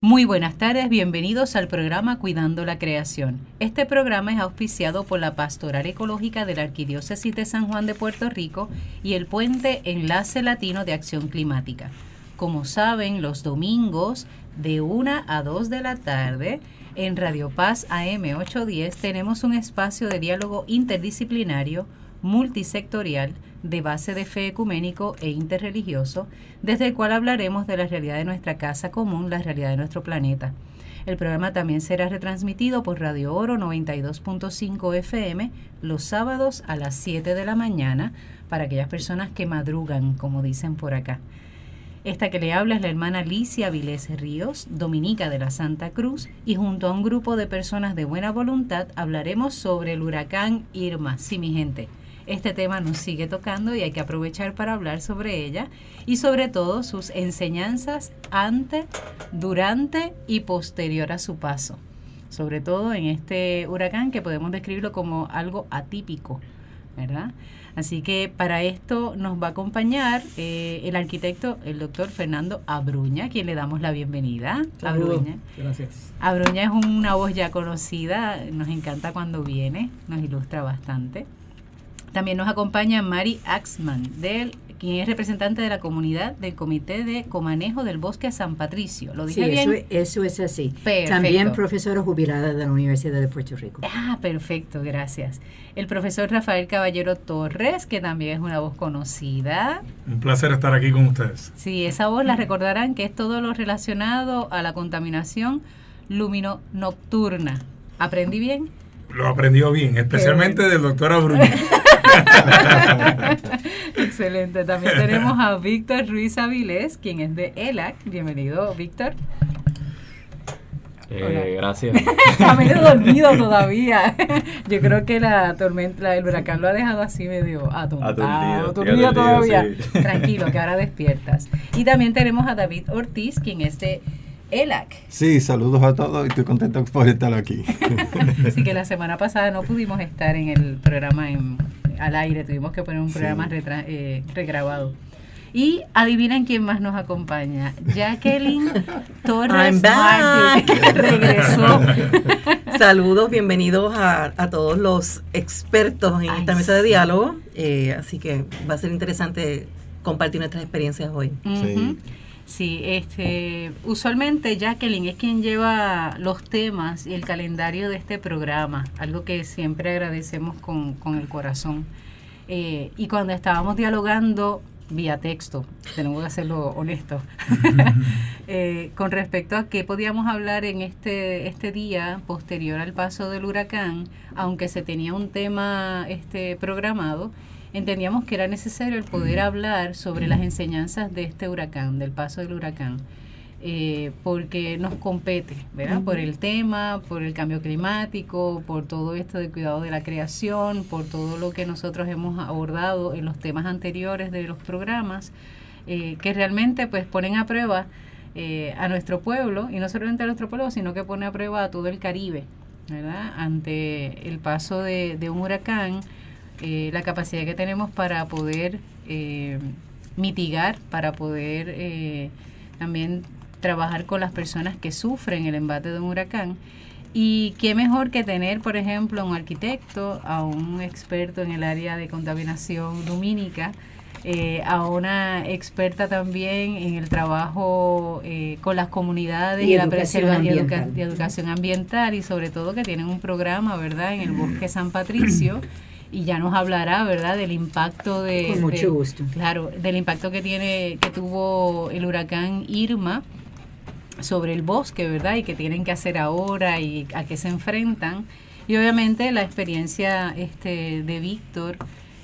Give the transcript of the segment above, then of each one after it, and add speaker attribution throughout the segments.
Speaker 1: Muy buenas tardes, bienvenidos al programa Cuidando la Creación. Este programa es auspiciado por la Pastoral Ecológica de la Arquidiócesis de San Juan de Puerto Rico y el Puente Enlace Latino de Acción Climática. Como saben, los domingos de 1 a 2 de la tarde en Radio Paz AM 810 tenemos un espacio de diálogo interdisciplinario, multisectorial, de base de fe ecuménico e interreligioso, desde el cual hablaremos de la realidad de nuestra casa común, la realidad de nuestro planeta. El programa también será retransmitido por Radio Oro 92.5 FM los sábados a las 7 de la mañana para aquellas personas que madrugan, como dicen por acá. Esta que le habla es la hermana Alicia Vilés Ríos, dominica de la Santa Cruz, y junto a un grupo de personas de buena voluntad hablaremos sobre el huracán Irma. Sí, mi gente, este tema nos sigue tocando y hay que aprovechar para hablar sobre ella y sobre todo sus enseñanzas antes, durante y posterior a su paso. Sobre todo en este huracán que podemos describirlo como algo atípico, ¿verdad? Así que para esto nos va a acompañar eh, el arquitecto, el doctor Fernando Abruña, quien le damos la bienvenida.
Speaker 2: Abruña. Gracias.
Speaker 1: Abruña es una voz ya conocida, nos encanta cuando viene, nos ilustra bastante. También nos acompaña Mari Axman, del, quien es representante de la comunidad del Comité de Comanejo del Bosque San Patricio. ¿Lo dije
Speaker 3: sí,
Speaker 1: bien?
Speaker 3: Eso, eso es así.
Speaker 1: Perfecto.
Speaker 3: También profesora jubilada de la Universidad de Puerto Rico.
Speaker 1: Ah, perfecto, gracias. El profesor Rafael Caballero Torres, que también es una voz conocida.
Speaker 2: Un placer estar aquí con ustedes.
Speaker 1: Sí, esa voz la recordarán que es todo lo relacionado a la contaminación lumino-nocturna. ¿Aprendí bien?
Speaker 2: Lo aprendió bien, especialmente del doctor Abruña.
Speaker 1: Excelente. También tenemos a Víctor Ruiz Avilés, quien es de ELAC. Bienvenido, Víctor.
Speaker 4: Eh, gracias.
Speaker 1: Está medio dormido todavía. Yo creo que la tormenta, el huracán lo ha dejado así medio atontado,
Speaker 4: Aturdido,
Speaker 1: aturdido todavía.
Speaker 4: sí.
Speaker 1: Tranquilo, que ahora despiertas. Y también tenemos a David Ortiz, quien es de ELAC.
Speaker 5: Sí, saludos a todos y estoy contento por estar aquí.
Speaker 1: Así que la semana pasada no pudimos estar en el programa en, al aire, tuvimos que poner un programa retra- eh, regrabado. Y adivinen quién más nos acompaña. Jacqueline Torres
Speaker 6: I'm back.
Speaker 1: Martí, que regresó.
Speaker 6: Saludos, bienvenidos a, a todos los expertos en
Speaker 1: Ay,
Speaker 6: esta mesa de
Speaker 1: sí.
Speaker 6: diálogo. Eh, así que va a ser interesante compartir nuestras experiencias hoy.
Speaker 1: Ujú. Sí, este, usualmente Jacqueline es quien lleva los temas y el calendario de este programa, algo que siempre agradecemos con, con el corazón. Eh, y cuando estábamos dialogando vía texto, tenemos que hacerlo honesto, eh, con respecto a qué podíamos hablar en este, este día posterior al paso del huracán, aunque se tenía un tema este, programado, entendíamos que era necesario el poder hablar sobre las enseñanzas de este huracán, del paso del huracán, eh, porque nos compete, ¿verdad? Por el tema, por el cambio climático, por todo esto de cuidado de la creación, por todo lo que nosotros hemos abordado en los temas anteriores de los programas, eh, que realmente pues ponen a prueba eh, a nuestro pueblo, y no solamente a nuestro pueblo, sino que pone a prueba a todo el Caribe, ¿verdad? Ante el paso de, de un huracán, eh, la capacidad que tenemos para poder eh, mitigar, para poder eh, también trabajar con las personas que sufren el embate de un huracán. Y qué mejor que tener, por ejemplo, a un arquitecto, a un experto en el área de contaminación lumínica, eh, a una experta también en el trabajo eh, con las comunidades
Speaker 3: Y
Speaker 1: y, la
Speaker 3: educación
Speaker 1: preserva- y educa- y educación ambiental y sobre todo que tienen un programa, ¿verdad?, en el bosque San Patricio y ya nos hablará, ¿verdad?, del impacto de...
Speaker 3: Con mucho
Speaker 1: de-
Speaker 3: gusto.
Speaker 1: Claro, del impacto que tiene, que tuvo el huracán Irma sobre el bosque, ¿verdad? Y que tienen que hacer ahora y a qué se enfrentan. Y obviamente la experiencia este, de Víctor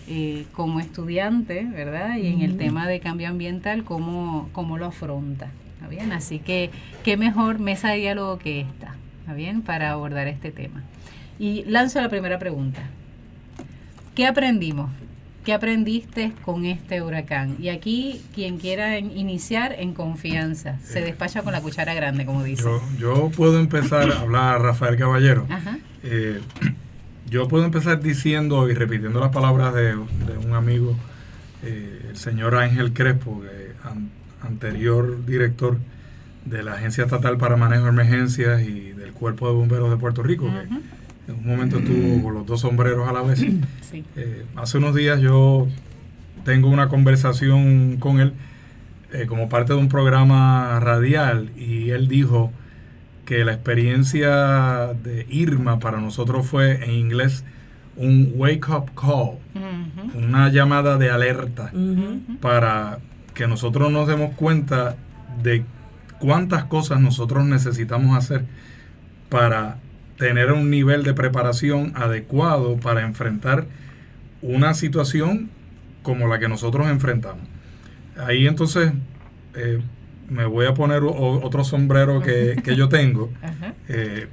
Speaker 1: eh, como estudiante, ¿verdad? Y en el tema de cambio ambiental, cómo, cómo lo afronta. ¿Está bien? Así que, qué mejor mesa de diálogo que esta, ¿está bien? Para abordar este tema. Y lanzo la primera pregunta. ¿Qué aprendimos? ¿Qué aprendiste con este huracán? Y aquí, quien quiera en- iniciar en confianza, se despacha con la cuchara grande, como dice.
Speaker 2: Yo, yo puedo empezar a hablar Rafael Caballero.
Speaker 1: Ajá.
Speaker 2: Eh, yo puedo empezar diciendo y repitiendo las palabras de, de un amigo, eh, el señor Ángel Crespo, an- anterior director de la Agencia Estatal para Manejo de Emergencias y del Cuerpo de Bomberos de Puerto Rico, que. En un momento estuvo con los dos sombreros a la vez.
Speaker 1: Sí.
Speaker 2: Eh, hace unos días yo tengo una conversación con él eh, como parte de un programa radial y él dijo que la experiencia de Irma para nosotros fue en inglés un wake up call, una llamada de alerta para que nosotros nos demos cuenta de cuántas cosas nosotros necesitamos hacer para tener un nivel de preparación adecuado para enfrentar una situación como la que nosotros enfrentamos. Ahí entonces eh, me voy a poner o- otro sombrero que, que yo tengo. Eh,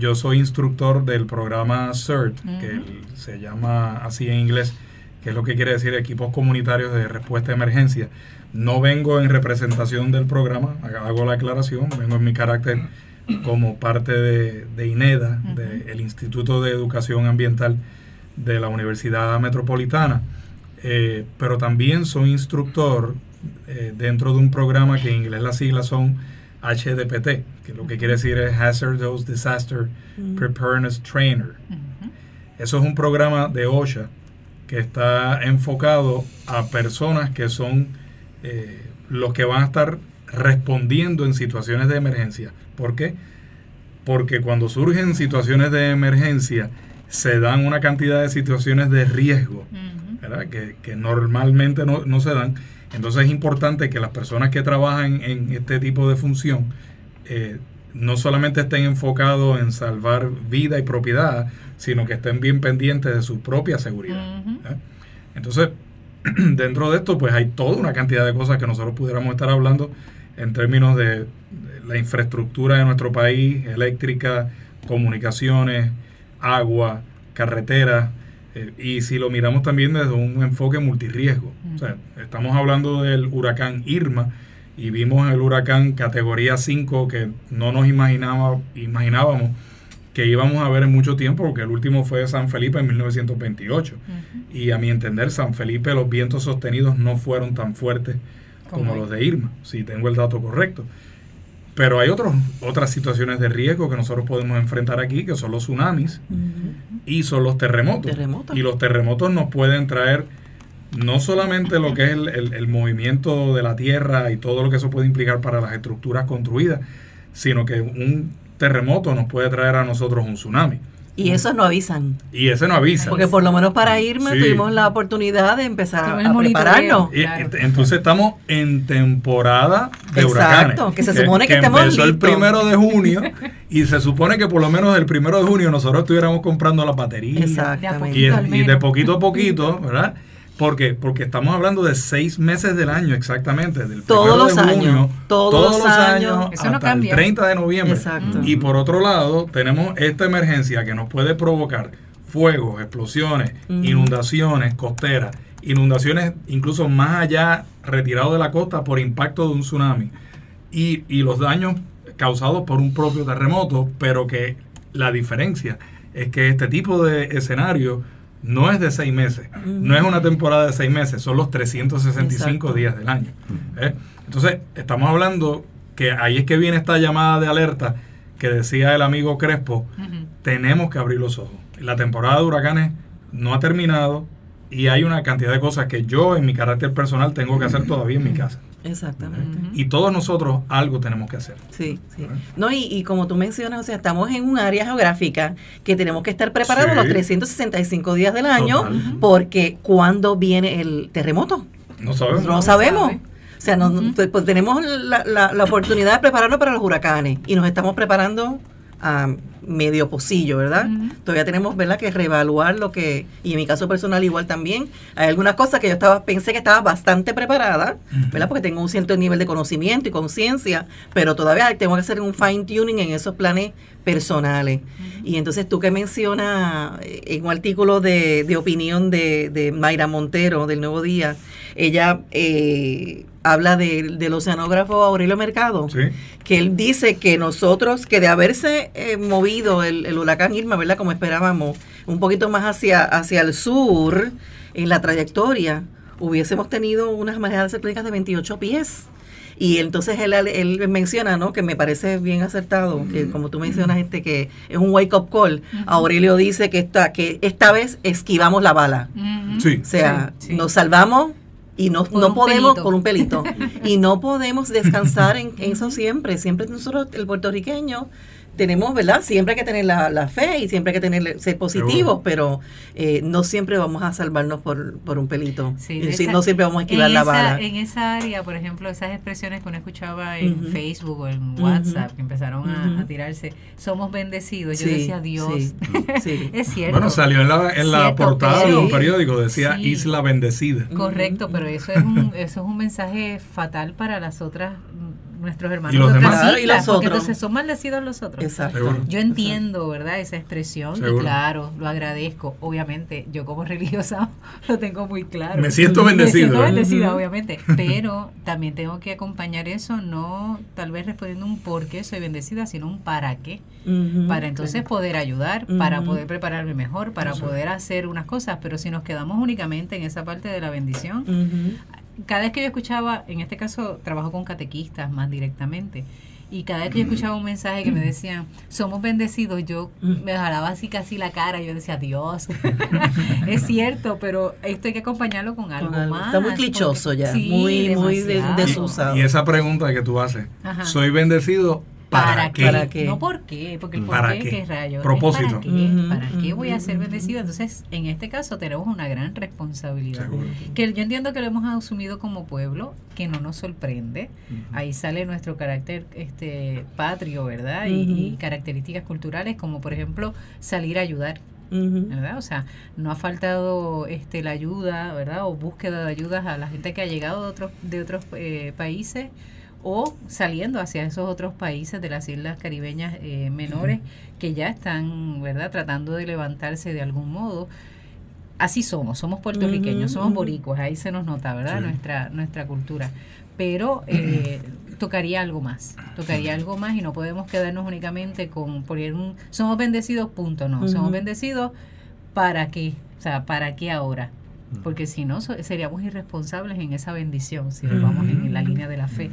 Speaker 2: yo soy instructor del programa CERT, que se llama así en inglés, que es lo que quiere decir equipos comunitarios de respuesta a emergencia. No vengo en representación del programa, hago la aclaración, vengo en mi carácter como parte de, de INEDA,
Speaker 1: Ujú.
Speaker 2: del Instituto de Educación Ambiental de la Universidad Metropolitana, Eh, pero también soy instructor eh, dentro de un programa que en inglés las siglas son HDPT, que lo que quiere decir es Hazardous Disaster Preparedness Trainer. Eso es un programa de OSHA que está enfocado a personas que son eh, los que van a estar respondiendo en situaciones de emergencia. ¿Por qué? Porque cuando surgen situaciones de emergencia, se dan una cantidad de situaciones de riesgo. ¿verdad? Que, que normalmente no, no se dan. Entonces es importante que las personas que trabajan en este tipo de función eh, no solamente estén enfocados en salvar vida y propiedad, sino que estén bien pendientes de su propia seguridad. Entonces, dentro de esto, pues hay toda una cantidad de cosas que nosotros pudiéramos estar hablando en términos de, la infraestructura de nuestro país, eléctrica, comunicaciones, agua, carreteras, eh, y si lo miramos también desde un enfoque multirriesgo. O sea, estamos hablando del huracán Irma y vimos el huracán categoría 5 que no nos imaginaba, imaginábamos que íbamos a ver en mucho tiempo, porque el último fue San Felipe en 1928.
Speaker 1: Ujú.
Speaker 2: Y a mi entender, San Felipe, los vientos sostenidos no fueron tan fuertes como, los de Irma, si tengo el dato correcto. Pero hay otros, otras situaciones de riesgo que nosotros podemos enfrentar aquí, que son los tsunamis y son los terremotos.
Speaker 6: Terremotos.
Speaker 2: Y los terremotos nos pueden traer no solamente lo que es el, el- el movimiento de la tierra y todo lo que eso puede implicar para las estructuras construidas, sino que un terremoto nos puede traer a nosotros un tsunami.
Speaker 6: Y esos no avisan.
Speaker 2: Y ese no avisa.
Speaker 6: Porque por lo menos para irme
Speaker 2: Sí.
Speaker 6: tuvimos la oportunidad de empezar a,
Speaker 1: el
Speaker 6: prepararnos.
Speaker 2: Y-
Speaker 1: Claro.
Speaker 2: entonces estamos en temporada de
Speaker 6: Exacto,
Speaker 2: huracanes.
Speaker 6: que se supone que estemos
Speaker 2: empezó el primero de junio y se supone que por lo menos el primero de junio nosotros estuviéramos comprando las baterías.
Speaker 6: Exactamente.
Speaker 2: Y, y de poquito a poquito, ¿verdad? Porque, porque estamos hablando de seis meses del año exactamente, del
Speaker 6: Todos los
Speaker 2: de junio,
Speaker 6: años, todos los años.
Speaker 1: No
Speaker 2: hasta el
Speaker 1: cambia.
Speaker 2: 30 de noviembre.
Speaker 6: Exacto.
Speaker 2: Y por otro lado, tenemos esta emergencia que nos puede provocar fuegos, explosiones, inundaciones costeras, inundaciones incluso más allá, retirado de la costa por impacto de un tsunami, y, y los daños causados por un propio terremoto, pero que la diferencia es que este tipo de escenario no es de seis meses, no es una temporada de seis meses, son los 365
Speaker 6: Exacto.
Speaker 2: días del año. ¿eh? Entonces, estamos hablando que ahí es que viene esta llamada de alerta que decía el amigo Crespo, tenemos que abrir los ojos. La temporada de huracanes no ha terminado y hay una cantidad de cosas que yo en mi carácter personal tengo que hacer todavía en mi casa.
Speaker 6: Exactamente.
Speaker 2: Y todos nosotros algo tenemos que hacer.
Speaker 6: Sí, sí. No, y, y como tú mencionas, o sea, estamos en un área geográfica que tenemos que estar preparados
Speaker 2: Sí.
Speaker 6: los 365 días del año,
Speaker 2: Total.
Speaker 6: porque cuando viene el terremoto,
Speaker 2: No sabemos.
Speaker 6: no,
Speaker 1: No
Speaker 6: sabemos.
Speaker 1: sabe.
Speaker 6: O sea, no- pues, pues tenemos la, la- la oportunidad de prepararnos para los huracanes y nos estamos preparando a medio pocillo, ¿verdad? Todavía tenemos, ¿verdad?, que reevaluar lo que, y en mi caso personal igual también, hay algunas cosas que yo estaba pensé que estaba bastante preparada, ¿verdad? Porque tengo un cierto nivel de conocimiento y conciencia, pero todavía tengo que hacer un fine tuning en esos planes personales. Y entonces tú que mencionas eh, en un artículo de, de opinión de, de Mayra Montero del Nuevo Día, ella eh, habla de- del oceanógrafo Aurelio Mercado,
Speaker 2: Sí.
Speaker 6: que él dice que nosotros, que de haberse eh, movido el, el huracán Irma, ¿verdad? Como esperábamos, un poquito más hacia, hacia el sur en la trayectoria, hubiésemos tenido unas marejadas ciclónicas de 28 pies. Y entonces él, él menciona, ¿no? Que me parece bien acertado, que como tú mencionas, este, que es un wake up call. Aurelio dice que esta, que esta vez esquivamos la bala.
Speaker 2: Sí.
Speaker 6: O sea,
Speaker 1: Sí, sí.
Speaker 6: nos salvamos y no,
Speaker 1: Por
Speaker 6: no podemos,
Speaker 1: pelito.
Speaker 6: por un pelito, y no podemos descansar en, en eso siempre. Siempre nosotros, el puertorriqueño, tenemos, ¿verdad? Siempre hay que tener la, la fe y siempre hay que tener, ser positivos,
Speaker 2: Seguro.
Speaker 6: pero eh, no siempre vamos a salvarnos por, por un pelito.
Speaker 1: Sí,
Speaker 6: Y
Speaker 1: de
Speaker 6: sí,
Speaker 1: esa-
Speaker 6: no siempre vamos a esquivar la
Speaker 1: esa-
Speaker 6: bala.
Speaker 1: En esa área, por ejemplo, esas expresiones que uno escuchaba en. Facebook o en. WhatsApp, que empezaron a- tirarse, somos bendecidos. Yo
Speaker 6: Sí,
Speaker 1: decía, Dios,
Speaker 6: sí, sí.
Speaker 1: es cierto.
Speaker 2: Bueno, salió en la, en la
Speaker 1: Cierto,
Speaker 2: portada de un periódico, decía
Speaker 1: Sí.
Speaker 2: Isla Bendecida.
Speaker 1: Correcto, pero eso es un, eso es un mensaje fatal para las otras, nuestros hermanos
Speaker 2: Y los demás.
Speaker 6: Claro, y los
Speaker 1: porque
Speaker 6: otros.
Speaker 1: entonces son maldecidos los otros.
Speaker 6: Exacto.
Speaker 2: Seguro.
Speaker 1: Yo entiendo, ¿verdad? Esa expresión y claro, lo agradezco. Obviamente, yo como religiosa lo tengo muy claro.
Speaker 2: Me siento
Speaker 1: Me
Speaker 2: bendecido.
Speaker 1: siento
Speaker 2: ¿eh?
Speaker 1: bendecida, obviamente. Pero también tengo que acompañar eso, no tal vez respondiendo un por qué soy bendecida, sino un para qué. Para entonces poder ayudar, para poder prepararme mejor, para poder hacer unas cosas. Pero si nos quedamos únicamente en esa parte de la bendición. Cada vez que yo escuchaba, en este caso trabajo con catequistas más directamente, y cada vez que yo escuchaba un mensaje que me decían, somos bendecidos, yo me jalaba así casi la cara, yo decía, Dios, es cierto, pero esto hay que acompañarlo con algo,
Speaker 6: algo.
Speaker 1: más.
Speaker 6: Está muy
Speaker 1: porque-
Speaker 6: clichoso ya,
Speaker 1: Sí,
Speaker 6: muy- muy de- desusado.
Speaker 2: Y esa pregunta que tú haces,
Speaker 1: Ajá.
Speaker 2: ¿soy bendecido para,
Speaker 1: ¿Para
Speaker 2: qué?
Speaker 1: qué?
Speaker 6: ¿Para qué?
Speaker 1: No por qué, porque el por
Speaker 2: ¿Para
Speaker 1: qué,
Speaker 2: qué?
Speaker 1: ¿qué rayos? Es
Speaker 2: Propósito.
Speaker 1: ¿Para qué?
Speaker 6: Ujú,
Speaker 1: ¿Para qué voy a ser bendecido? Entonces, en este caso tenemos una gran responsabilidad.
Speaker 2: Seguro.
Speaker 1: Que yo entiendo que lo hemos asumido como pueblo, que no nos sorprende. Ahí sale nuestro carácter este patrio, ¿verdad? Y, y características culturales, como por ejemplo salir a ayudar. ¿verdad? O sea, no ha faltado este la ayuda, ¿verdad? O búsqueda de ayudas a la gente que ha llegado de otros de otros eh, países o saliendo hacia esos otros países de las islas caribeñas eh, menores que ya están, ¿verdad? Tratando de levantarse de algún modo. Así somos, somos puertorriqueños, somos boricuas, ahí se nos nota, ¿verdad?
Speaker 2: Sí.
Speaker 1: Nuestra nuestra cultura. Pero eh, tocaría algo más, tocaría algo más y no podemos quedarnos únicamente con poner un somos bendecidos, punto, no, somos bendecidos para qué, o sea, para qué ahora, porque si no so- seríamos irresponsables en esa bendición, si nos vamos en la línea de la fe,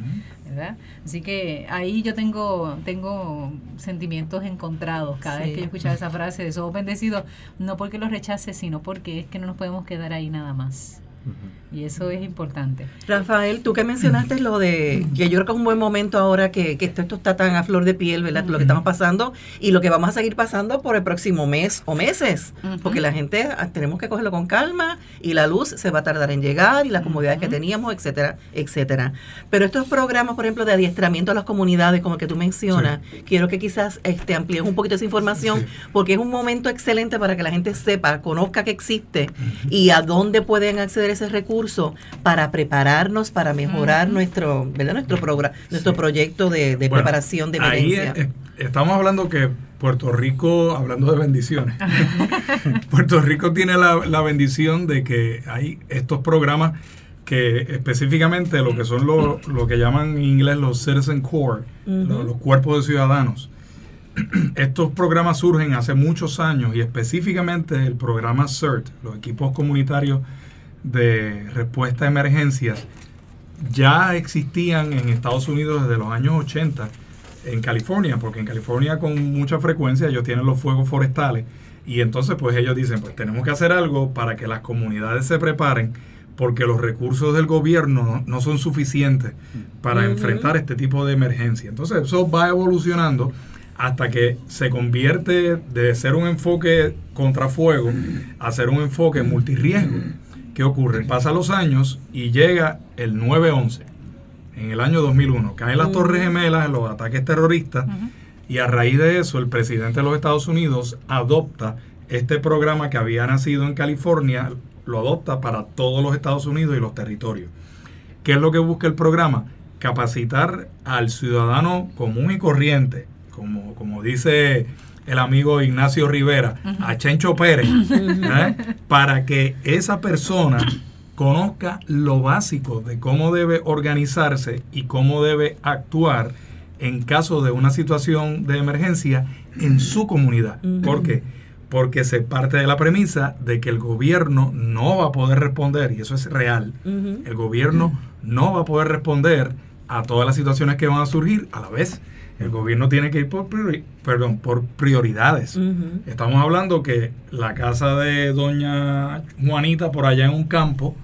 Speaker 1: ¿verdad? Así que ahí yo tengo tengo sentimientos encontrados cada vez que yo escuchaba esa frase de somos bendecidos, no porque los rechace, sino porque es que no nos podemos quedar ahí nada más. Y eso es importante.
Speaker 6: Rafael, tú que mencionaste lo de que yo creo que es un buen momento ahora que, que esto, esto está tan a flor de piel, ¿verdad? Lo que estamos pasando y lo que vamos a seguir pasando por el próximo mes o meses, porque la gente ah, tenemos que cogerlo con calma y la luz se va a tardar en llegar y las comodidades que teníamos, etcétera, etcétera. Pero estos programas, por ejemplo, de adiestramiento a las comunidades, como el que tú mencionas, quiero que quizás este, amplíes un poquito esa información,
Speaker 2: Sí.
Speaker 6: porque es un momento excelente para que la gente sepa, conozca que existe y a dónde pueden acceder ese recurso para prepararnos, para mejorar nuestro, ¿verdad? nuestro programa, nuestro
Speaker 2: Sí.
Speaker 6: proyecto de, de
Speaker 2: Bueno,
Speaker 6: preparación de
Speaker 2: ahí
Speaker 6: emergencia.
Speaker 2: eh, estamos hablando que Puerto Rico, hablando de bendiciones, Puerto Rico tiene la, la bendición de que hay estos programas que específicamente lo que son lo, lo que llaman en inglés los citizen core, los cuerpos de ciudadanos. Estos programas surgen hace muchos años y específicamente el programa CERT, los equipos comunitarios de respuesta a emergencias, ya existían en Estados Unidos desde los años 80 en California, porque en California con mucha frecuencia ellos tienen los fuegos forestales y entonces pues ellos dicen, pues tenemos que hacer algo para que las comunidades se preparen porque los recursos del gobierno no, son suficientes para enfrentar este tipo de emergencia. Entonces eso va evolucionando hasta que se convierte de ser un enfoque contra fuego a ser un enfoque multirriesgo. ¿Qué ocurre? Pasan los años y llega el 9-11, en el año 2001. Caen las Torres Gemelas en los ataques terroristas y a raíz de eso el presidente de los Estados Unidos adopta este programa que había nacido en California, lo adopta para todos los Estados Unidos y los territorios. ¿Qué es lo que busca el programa? Capacitar al ciudadano común y corriente, como, como dice el amigo Ignacio Rivera, a Chencho Pérez, ¿eh? para que esa persona conozca lo básico de cómo debe organizarse y cómo debe actuar en caso de una situación de emergencia en su comunidad. ¿Por qué? Porque se parte de la premisa de que el gobierno no va a poder responder, y eso es real, el gobierno no va a poder responder a todas las situaciones que van a surgir a la vez. El gobierno tiene que ir por, priori- perdón, por prioridades. Estamos hablando que la casa de doña Juanita por allá en un campo,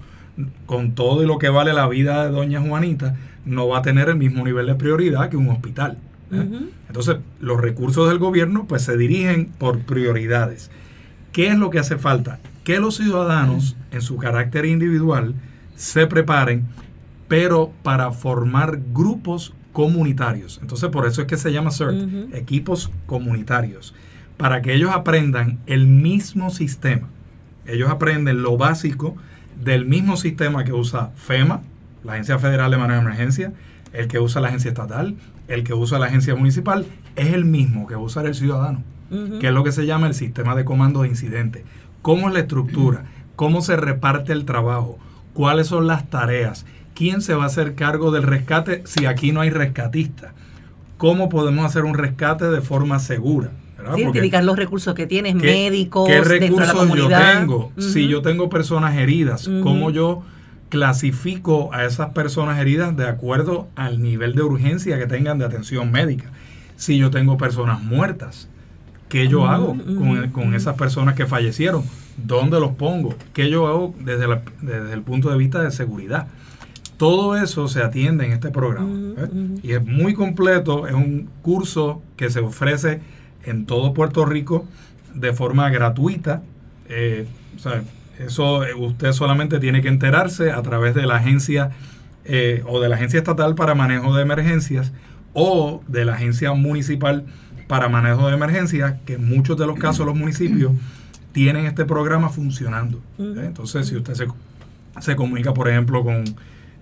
Speaker 2: con todo y lo que vale la vida de doña Juanita, no va a tener el mismo nivel de prioridad que un hospital. ¿eh? Entonces, los recursos del gobierno pues se dirigen por prioridades. ¿Qué es lo que hace falta? Que los ciudadanos, en su carácter individual, se preparen, pero para formar grupos comunitarios. Entonces, por eso es que se llama CERT, equipos comunitarios, para que ellos aprendan el mismo sistema. Ellos aprenden lo básico del mismo sistema que usa FEMA, la Agencia Federal de Manejo de Emergencia, el que usa la agencia estatal, el que usa la agencia municipal, es el mismo que usa el ciudadano
Speaker 6: Ujú.
Speaker 2: que es lo que se llama el sistema de comando de incidente. ¿Cómo es la estructura? ¿Cómo se reparte el trabajo? ¿Cuáles son las tareas? ¿Quién se va a hacer cargo del rescate si aquí no hay rescatista? ¿Cómo podemos hacer un rescate de forma segura?
Speaker 6: identificar los recursos que tienes,
Speaker 2: ¿qué-
Speaker 6: médicos,
Speaker 2: ¿Qué
Speaker 6: dentro de la
Speaker 2: recursos yo tengo? Si yo tengo personas heridas. ¿cómo yo clasifico a esas personas heridas de acuerdo al nivel de urgencia que tengan de atención médica? Si yo tengo personas muertas, ¿qué yo hago con, esas personas que fallecieron? ¿Dónde los pongo? ¿Qué yo hago desde, la- desde el punto de vista de seguridad? Todo eso se atiende en este programa. ¿eh? Y es muy completo, es un curso que se ofrece en todo Puerto Rico de forma gratuita. Eh, o sea, eso eh, usted solamente tiene que enterarse a través de la agencia eh, o de la agencia estatal para manejo de emergencias o de la agencia municipal para manejo de emergencias, que en muchos de los casos los municipios tienen este programa funcionando. ¿eh? Entonces, si usted se, se comunica, por ejemplo, con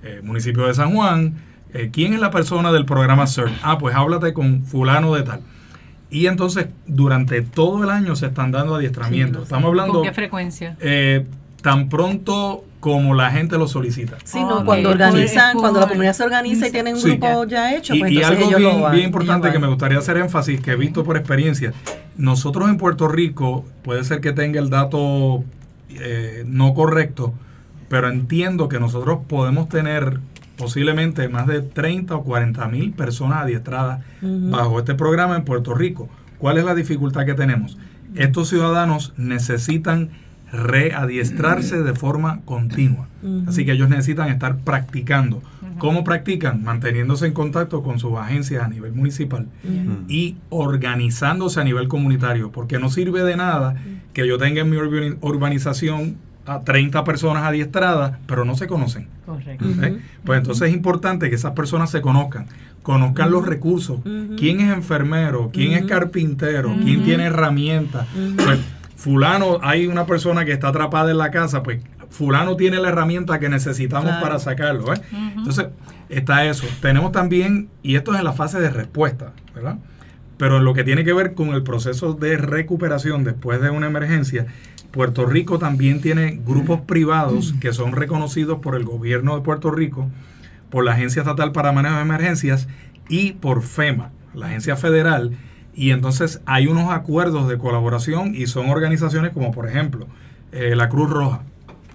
Speaker 2: eh, municipio de San Juan, eh, ¿quién es la persona del programa CERT? Ah, pues háblate con fulano de tal. Y entonces, durante todo el año se están dando adiestramientos. Estamos hablando
Speaker 1: ¿Con qué frecuencia?
Speaker 2: eh, tan pronto como la gente lo solicita.
Speaker 6: Sí, no,
Speaker 1: Ok,
Speaker 6: cuando
Speaker 1: es por-
Speaker 6: organizan, cuando la comunidad se organiza y tienen un
Speaker 2: Sí.
Speaker 6: grupo ya hecho,
Speaker 2: Y,
Speaker 6: pues
Speaker 2: y
Speaker 6: entonces
Speaker 2: algo
Speaker 6: ellos
Speaker 2: bien,
Speaker 6: van.
Speaker 2: bien importante que me gustaría hacer énfasis, que he visto por experiencia, nosotros en Puerto Rico, puede ser que tenga el dato eh, no correcto, pero entiendo que nosotros podemos tener posiblemente más de 30 o 40 mil personas adiestradas bajo este programa en Puerto Rico. ¿Cuál es la dificultad que tenemos? Estos ciudadanos necesitan readiestrarse de forma continua. Así que ellos necesitan estar practicando. ¿Cómo practican? Manteniéndose en contacto con sus agencias a nivel municipal y organizándose a nivel comunitario, porque no sirve de nada que yo tenga en mi urbani- urbanización a 30 personas adiestradas, pero no se conocen.
Speaker 1: Correcto.
Speaker 2: Pues entonces es importante que esas personas se conozcan, conozcan los recursos, quién es enfermero, quién es carpintero, quién tiene herramientas. Pues, fulano, hay una persona que está atrapada en la casa, pues fulano tiene la herramienta que necesitamos
Speaker 6: Claro.
Speaker 2: para sacarlo. ¿eh? Entonces, está eso. Tenemos también, y esto es en la fase de respuesta, ¿verdad? Pero en lo que tiene que ver con el proceso de recuperación después de una emergencia, Puerto Rico también tiene grupos privados que son reconocidos por el gobierno de Puerto Rico, por la Agencia Estatal para Manejo de Emergencias y por FEMA, la agencia federal. Y entonces hay unos acuerdos de colaboración y son organizaciones como por ejemplo eh, la Cruz Roja,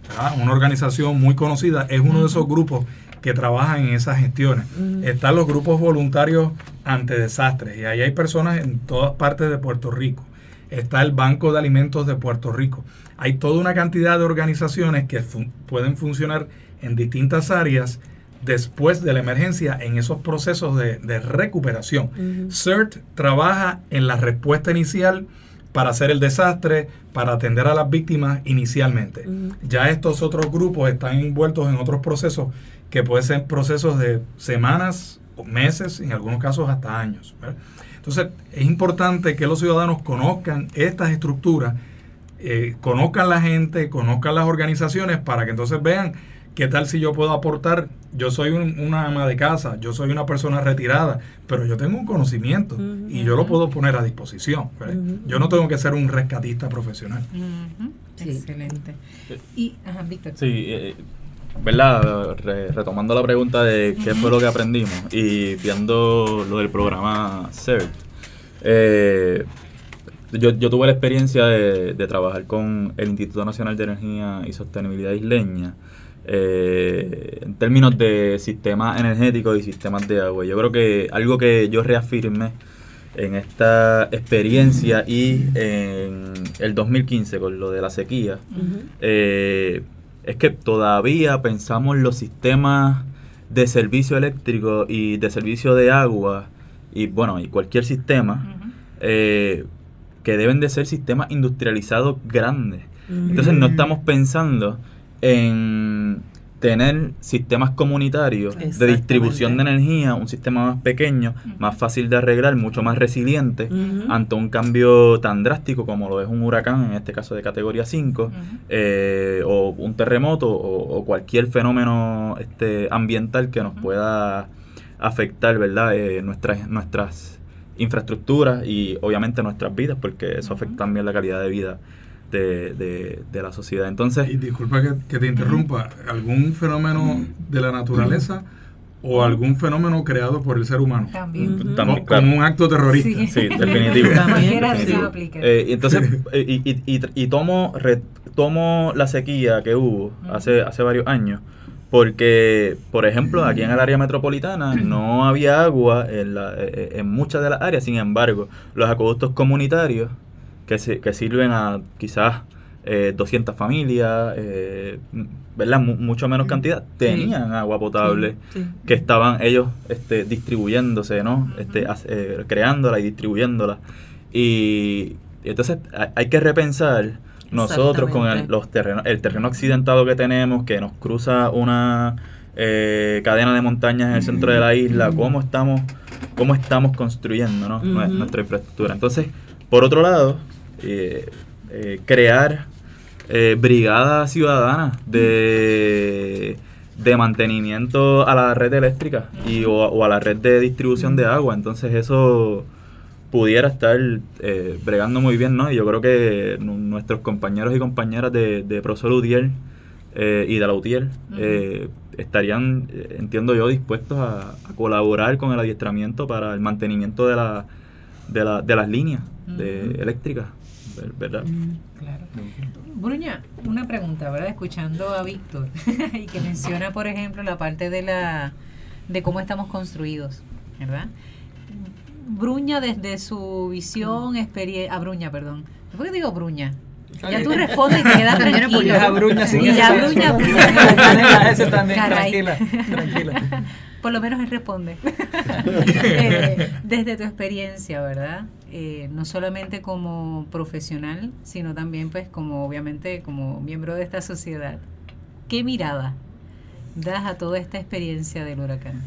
Speaker 2: ¿verdad? una organización muy conocida, es uno de esos grupos que trabajan en esas gestiones. Están los grupos voluntarios ante desastres y ahí hay personas en todas partes de Puerto Rico. Está el Banco de Alimentos de Puerto Rico. Hay toda una cantidad de organizaciones que fun- pueden funcionar en distintas áreas después de la emergencia en esos procesos de, de recuperación. CERT trabaja en la respuesta inicial para hacer el desastre, para atender a las víctimas inicialmente. Ya estos otros grupos están envueltos en otros procesos que pueden ser procesos de semanas, o meses, en algunos casos hasta años. ¿verdad? Entonces, es importante que los ciudadanos conozcan estas estructuras, eh, conozcan la gente, conozcan las organizaciones, para que entonces vean qué tal si yo puedo aportar. Yo soy un- una ama de casa, yo soy una persona retirada, pero yo tengo un conocimiento y yo lo puedo poner a disposición. Yo no tengo que ser un rescatista profesional.
Speaker 3: Sí.
Speaker 1: Excelente. Y, ajá, Víctor.
Speaker 4: Sí, eh, ¿verdad? Re- retomando la pregunta de qué fue lo que aprendimos y viendo lo del programa CERT, eh, yo, yo tuve la experiencia de, de trabajar con el Instituto Nacional de Energía y Sostenibilidad Isleña eh, en términos de sistemas energéticos y sistemas de agua. Yo creo que algo que yo reafirmé en esta experiencia y en el 2015 con lo de la sequía, eh, es que todavía pensamos los sistemas de servicio eléctrico y de servicio de agua y bueno, y cualquier sistema eh, que deben de ser sistemas industrializados grandes. Entonces no estamos pensando en tener sistemas comunitarios de distribución de energía, un sistema más pequeño, más fácil de arreglar, mucho más resiliente ante un cambio tan drástico como lo es un huracán, en este caso de categoría 5, eh, o un terremoto o, cualquier fenómeno este, ambiental que nos pueda afectar ¿verdad? Eh, nuestras, nuestras infraestructuras y obviamente nuestras vidas, porque eso afecta también la calidad de vida de, de, la sociedad. Entonces,
Speaker 2: y disculpa que, te interrumpa, ¿algún fenómeno de la naturaleza o algún fenómeno creado por el ser humano?
Speaker 1: También.
Speaker 2: como, un acto terrorista.
Speaker 4: Sí, definitivo. Eh, entonces, eh, y, y, y, tomo, retomo la sequía que hubo hace, hace varios años porque, por ejemplo, aquí en el área metropolitana no había agua en, la, eh, en muchas de las áreas, sin embargo, los acueductos comunitarios que, que sirven a quizás eh, 200 familias, eh, ¿verdad? mucho menos cantidad, tenían agua potable que estaban ellos este, distribuyéndose, ¿no? este, eh, creándola y distribuyéndola. Y, entonces hay que repensar nosotros con el, los terrenos, el terreno accidentado que tenemos, que nos cruza una eh, cadena de montañas en el centro de la isla, cómo estamos, cómo estamos construyendo ¿no? nuestra infraestructura. Entonces, por otro lado, eh, eh, crear eh, brigadas ciudadanas de, de mantenimiento a la red eléctrica y, o, a la red de distribución de agua. Entonces eso pudiera estar bregando muy bien, ¿no? Y yo creo que nuestros compañeros y compañeras de, de Prosol Utiel y de la Utiel estarían, entiendo yo, dispuestos a, a, colaborar con el adiestramiento para el mantenimiento de, la, de, la, de las líneas de eléctricas. ¿Verdad?
Speaker 1: Mm, claro. Bruña, una pregunta, ¿verdad? Escuchando a Víctor y que menciona, por ejemplo, la parte de la de cómo estamos construidos, ¿verdad? Bruña desde su visión, experiencia, a Bruña, perdón. ¿Por qué digo Bruña? Ya tú respondes y te quedas tranquilo.
Speaker 7: Ya Bruña, sí,
Speaker 1: y ya Bruña,
Speaker 7: tranquila, tranquila.
Speaker 1: Por lo menos él responde. Eh, desde tu experiencia, ¿verdad? Eh, no solamente como profesional, sino también pues como obviamente como miembro de esta sociedad. ¿Qué mirada das a toda esta experiencia del huracán?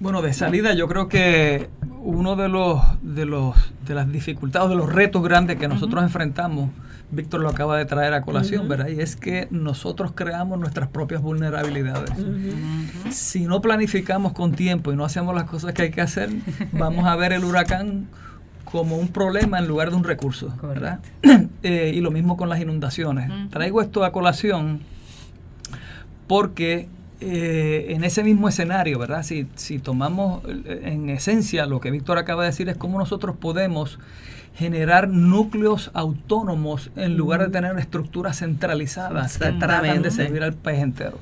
Speaker 7: Bueno, de salida yo creo que uno de los de los de las dificultades, de los retos grandes que nosotros enfrentamos, Víctor lo acaba de traer a colación, ¿verdad? Y es que nosotros creamos nuestras propias vulnerabilidades. Si no planificamos con tiempo y no hacemos las cosas que hay que hacer, vamos a ver el huracán como un problema en lugar de un recurso. ¿verdad? Eh, y lo mismo con las inundaciones. Traigo esto a colación porque eh, en ese mismo escenario, ¿verdad? Si, si tomamos eh, en esencia lo que Víctor acaba de decir es cómo nosotros podemos generar núcleos autónomos en lugar de tener estructuras centralizadas que tratan de servir al país entero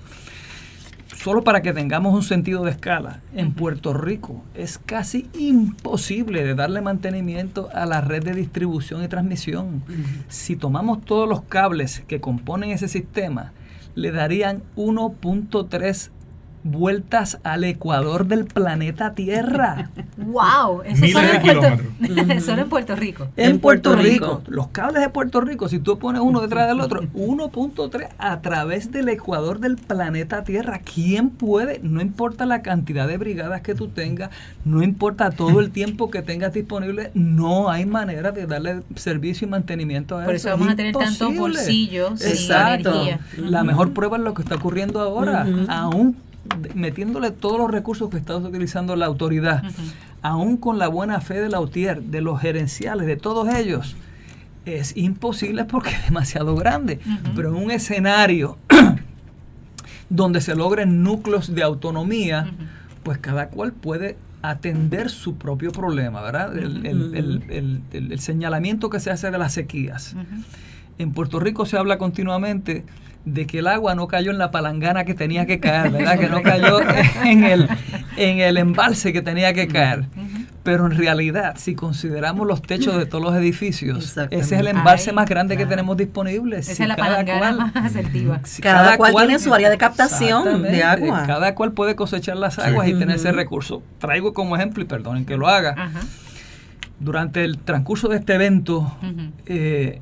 Speaker 7: solo para que tengamos un sentido de escala, en Puerto Rico es casi imposible de darle mantenimiento a la red de distribución y transmisión. Si tomamos todos los cables que componen ese sistema, le darían 1.3 vueltas al ecuador del planeta Tierra.
Speaker 1: ¡Wow! Eso solo, en Puerto, solo en Puerto Rico.
Speaker 7: En, Puerto, Rico. Los cables de Puerto Rico, si tú pones uno detrás del otro, 1.3 a través del ecuador del planeta Tierra. ¿Quién puede? No importa la cantidad de brigadas que tú tengas, no importa todo el tiempo que tengas disponible, no hay manera de darle servicio y mantenimiento a eso.
Speaker 1: Por eso vamos a tener tantos bolsillos
Speaker 7: Exacto. La mejor prueba es lo que está ocurriendo ahora. Aún metiéndole todos los recursos que está utilizando la autoridad, aún con la buena fe de la UTIER, de los gerenciales, de todos ellos, es imposible porque es demasiado grande. Pero en un escenario donde se logren núcleos de autonomía, pues cada cual puede atender su propio problema, ¿verdad? El, el, señalamiento que se hace de las sequías. En Puerto Rico se habla continuamente de que el agua no cayó en la palangana que tenía que caer, ¿verdad? que no cayó en el, en el embalse que tenía que caer. Pero en realidad, si consideramos los techos de todos los edificios, ese es el embalse más grande que tenemos disponible.
Speaker 1: Esa es la palangana más asertiva.
Speaker 6: cada, cual, tiene su área de captación de agua.
Speaker 7: Cada cual puede cosechar las aguas y tener ese recurso. Traigo como ejemplo, y perdonen que lo haga, Ajá durante el transcurso de este evento, eh,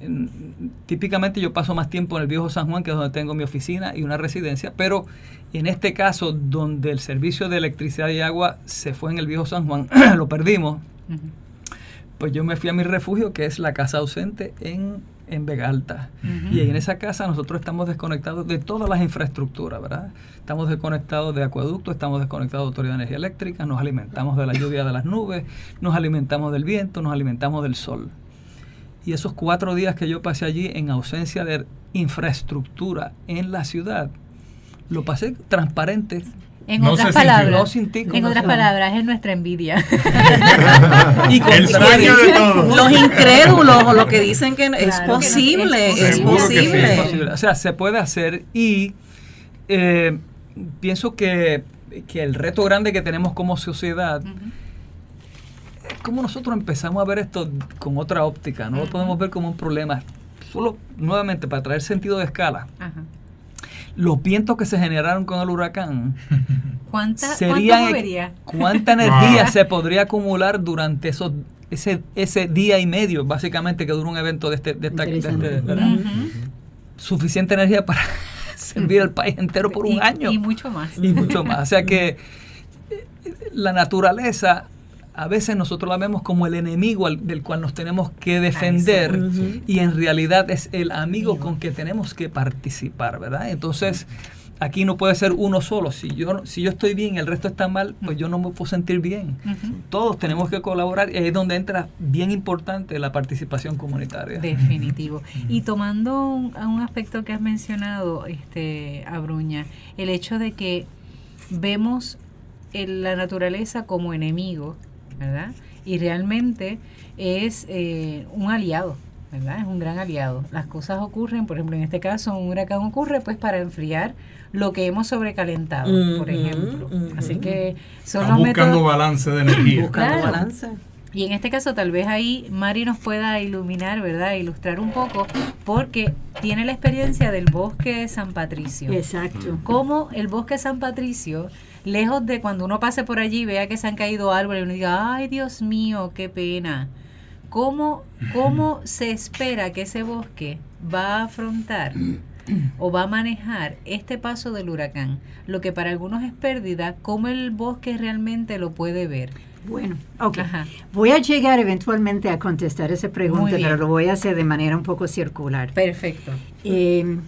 Speaker 7: típicamente yo paso más tiempo en el viejo San Juan, que es donde tengo mi oficina y una residencia, pero en este caso, donde el servicio de electricidad y agua se fue en el viejo San Juan, lo perdimos, pues yo me fui a mi refugio, que es la casa ausente en en Vega Alta. Y en esa casa nosotros estamos desconectados de todas las infraestructuras, ¿verdad? Estamos desconectados de acueducto, estamos desconectados de autoridad de energía eléctrica, nos alimentamos de la lluvia de las nubes, nos alimentamos del viento, nos alimentamos del sol. Y esos cuatro días que yo pasé allí en ausencia de infraestructura en la ciudad, lo pasé transparente
Speaker 1: en otras palabras, en otras palabras, es nuestra envidia.
Speaker 6: y de todo. Los incrédulos o los que dicen que es, posible, es, posible,
Speaker 7: O sea, se puede hacer y eh, pienso que, el reto grande que tenemos como sociedad es como nosotros empezamos a ver esto con otra óptica, no lo podemos ver como un problema. Solo, nuevamente, para traer sentido de escala. Ajá los vientos que se generaron con el huracán,
Speaker 1: ¿Cuánta,
Speaker 7: ¿cuánta energía se podría acumular durante esos ese, ese día y medio, básicamente, que dura un evento de este, de esta, este, suficiente energía para servir al país entero por un año.
Speaker 1: Y mucho más.
Speaker 7: Y mucho más. O sea que eh, la naturaleza a veces nosotros la vemos como el enemigo del cual nos tenemos que defender y en realidad es el amigo con que tenemos que participar, ¿verdad? Entonces, aquí no puede ser uno solo. Si yo, si yo estoy bien y el resto está mal, pues yo no me puedo sentir bien. Todos tenemos que colaborar y ahí es donde entra bien importante la participación comunitaria.
Speaker 1: Definitivo. Y tomando un, un aspecto que has mencionado, este, Abruña, el hecho de que vemos la naturaleza como enemigo ¿verdad? Y realmente es eh, un aliado, ¿verdad? Es un gran aliado. Las cosas ocurren, por ejemplo, en este caso un huracán ocurre pues para enfriar lo que hemos sobrecalentado, por ejemplo. Así que
Speaker 2: son los buscando balance de energía.
Speaker 1: buscando balance. Y en este caso tal vez ahí Mari nos pueda iluminar, ¿verdad? Ilustrar un poco, porque tiene la experiencia del bosque de San Patricio.
Speaker 3: Exacto.
Speaker 1: Cómo el bosque de San Patricio lejos de cuando uno pase por allí y vea que se han caído árboles y uno diga, ay Dios mío, qué pena. ¿Cómo, ¿Cómo se espera que ese bosque va a afrontar o va a manejar este paso del huracán? Lo que para algunos es pérdida, ¿cómo el bosque realmente lo puede ver?
Speaker 3: Bueno, ok. Voy a llegar eventualmente a contestar esa pregunta, pero lo voy a hacer de manera un poco circular.
Speaker 1: Perfecto.
Speaker 3: Eh,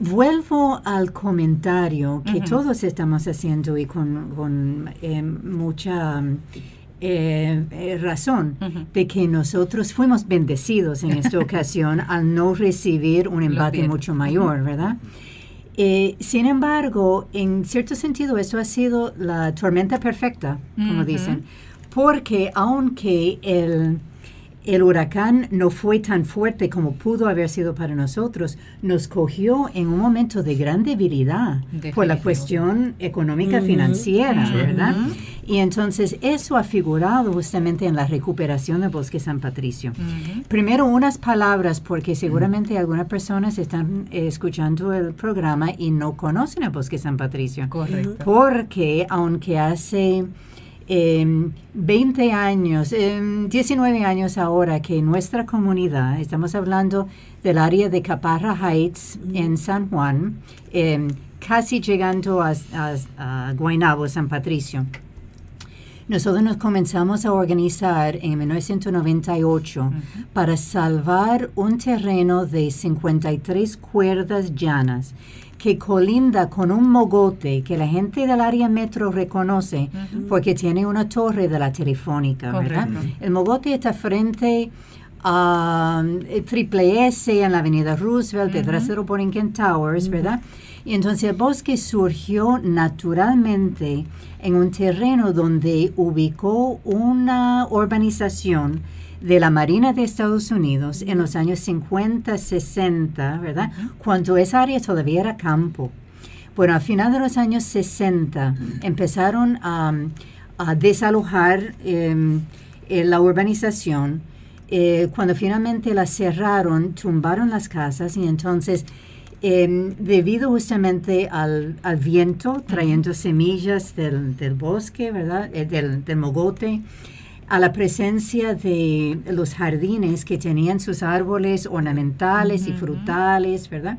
Speaker 3: Vuelvo al comentario que todos estamos haciendo y con, eh, mucha eh, eh, razón de que nosotros fuimos bendecidos en esta ocasión al no recibir un embate mucho mayor, ¿verdad? sin embargo, en cierto sentido, eso ha sido la tormenta perfecta, como dicen, porque aunque el el huracán no fue tan fuerte como pudo haber sido para nosotros, nos cogió en un momento de gran debilidad por la cuestión económica financiera, ¿verdad? Y entonces eso ha figurado justamente en la recuperación del Bosque San Patricio. Primero unas palabras, porque seguramente algunas personas están escuchando el programa y no conocen el Bosque San Patricio.
Speaker 1: Correcto.
Speaker 3: Porque aunque hace 20 em, años, 19 em, años ahora que nuestra comunidad, estamos hablando del área de Caparra Heights en San Juan, em, casi llegando a, a, Guaynabo, San Patricio. Nosotros nos comenzamos a organizar en 1998 para salvar un terreno de 53 cuerdas llanas que colinda con un mogote que la gente del área metro reconoce porque tiene una torre de la telefónica, ¿verdad? El mogote está frente a eh, Triple S en la avenida Roosevelt, detrás de Borinquen Towers, ¿verdad? Y entonces el bosque surgió naturalmente en un terreno donde ubicó una urbanización de la Marina de Estados Unidos en los años 50, 60, ¿verdad? Cuando esa área todavía era campo. Bueno, a final de los años 60 empezaron a, desalojar em, eh, la urbanización. Eh, cuando finalmente la cerraron, tumbaron las casas y entonces em, debido justamente al, viento trayendo semillas del, bosque, ¿verdad? Eh, del, del, mogote, a la presencia de los jardines que tenían sus árboles ornamentales y frutales, ¿verdad?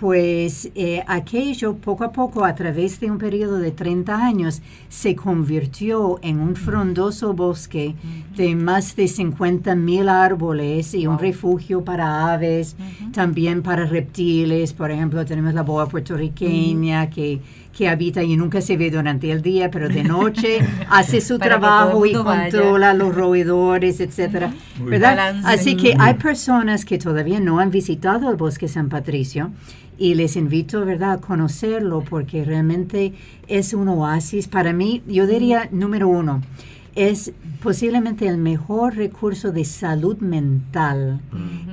Speaker 3: Pues eh, aquello poco a poco, a través de un periodo de 30 años, se convirtió en un frondoso bosque de más de 50 mil árboles y un refugio para aves, también para reptiles. Por ejemplo, tenemos la boa puertorriqueña que que habita y nunca se ve durante el día, pero de noche hace su trabajo y controla los roedores, etcétera, ¿verdad? Así que hay personas que todavía no han visitado el bosque San Patricio y les invito, ¿verdad?, a conocerlo porque realmente es un oasis. Para mí, yo diría, número uno, es posiblemente el mejor recurso de salud mental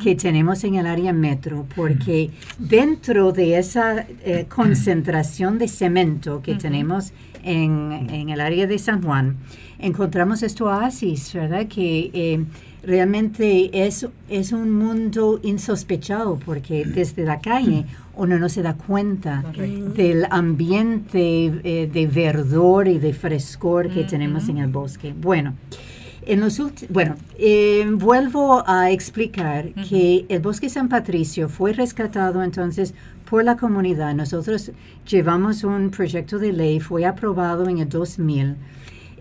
Speaker 3: que tenemos en el área metro, porque dentro de esa eh, concentración de cemento que tenemos en, en, el área de San Juan, encontramos este oasis, ¿verdad? Que eh, realmente es, es un mundo insospechado, porque desde la calle uno no se da cuenta del ambiente eh, de verdor y de frescor que tenemos en el bosque. Bueno, en los bueno, eh, vuelvo a explicar que el bosque San Patricio fue rescatado entonces por la comunidad. Nosotros llevamos un proyecto de ley, fue aprobado en el 2000.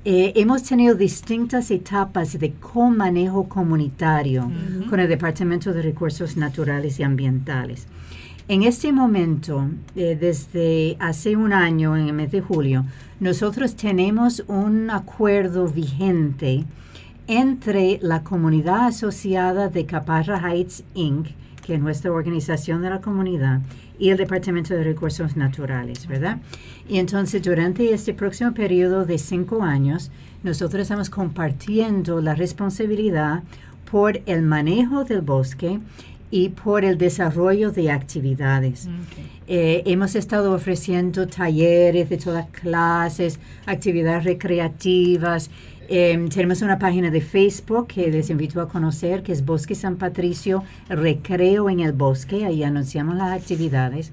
Speaker 3: Eh, hemos tenido distintas etapas de co-manejo comunitario con el Departamento de Recursos Naturales y Ambientales. En este momento, eh, desde hace un año, en el mes de julio, nosotros tenemos un acuerdo vigente entre la comunidad asociada de Caparra Heights Inc., que es nuestra organización de la comunidad, y el Departamento de Recursos Naturales, ¿verdad? Y entonces durante este próximo periodo de cinco años, nosotros estamos compartiendo la responsabilidad por el manejo del bosque y por el desarrollo de actividades. Eh, hemos estado ofreciendo talleres de todas clases, actividades recreativas. Em, tenemos una página de Facebook que les invito a conocer, que es Bosque San Patricio Recreo en el Bosque. Ahí anunciamos las actividades.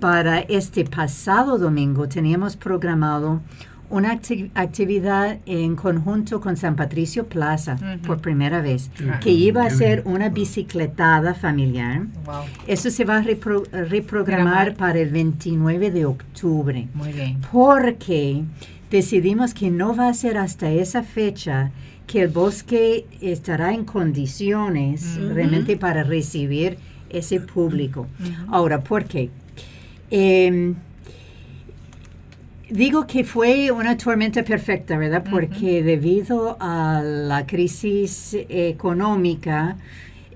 Speaker 3: Para este pasado domingo teníamos programado una actividad en conjunto con San Patricio Plaza por primera vez, que iba a ser una bicicletada familiar. Eso se va a reprogramar para el 29 de octubre.
Speaker 1: Muy bien.
Speaker 3: Porque decidimos que no va a ser hasta esa fecha que el bosque estará en condiciones realmente para recibir ese público. Ahora, ¿por qué? Eh, Digo que fue una tormenta perfecta, ¿verdad? Porque debido a la crisis económica,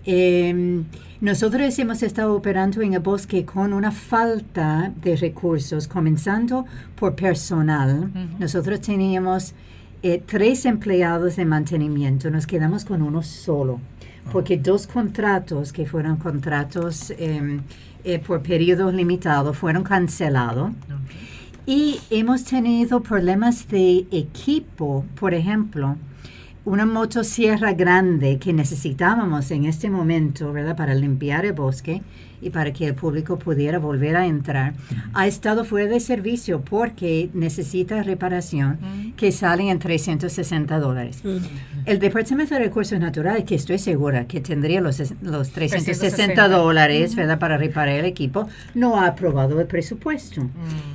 Speaker 3: em, nosotros hemos estado operando en el bosque con una falta de recursos, comenzando por personal. Nosotros teníamos eh, tres empleados de mantenimiento, nos quedamos con uno solo, porque dos contratos que fueron contratos em, eh, por periodos limitados fueron cancelados. Y hemos tenido problemas de equipo, por ejemplo, una motosierra grande que necesitábamos en este momento, ¿verdad? Para limpiar el bosque y para que el público pudiera volver a entrar, ha estado fuera de servicio porque necesita reparación que sale en 360 dólares. El Departamento de Recursos Naturales, que estoy segura que tendría los, los 360 dólares, ¿verdad? Para reparar el equipo, no ha aprobado el presupuesto.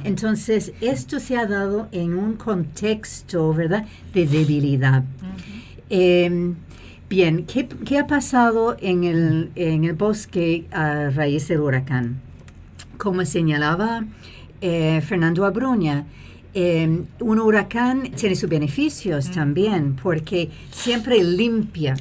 Speaker 3: Entonces, esto se ha dado en un contexto, ¿verdad? De debilidad. Bien, ¿qué, ha pasado en el, en el, bosque a raíz del huracán? Como señalaba eh, Fernando Abruña, em, un huracán tiene sus beneficios también porque siempre limpia.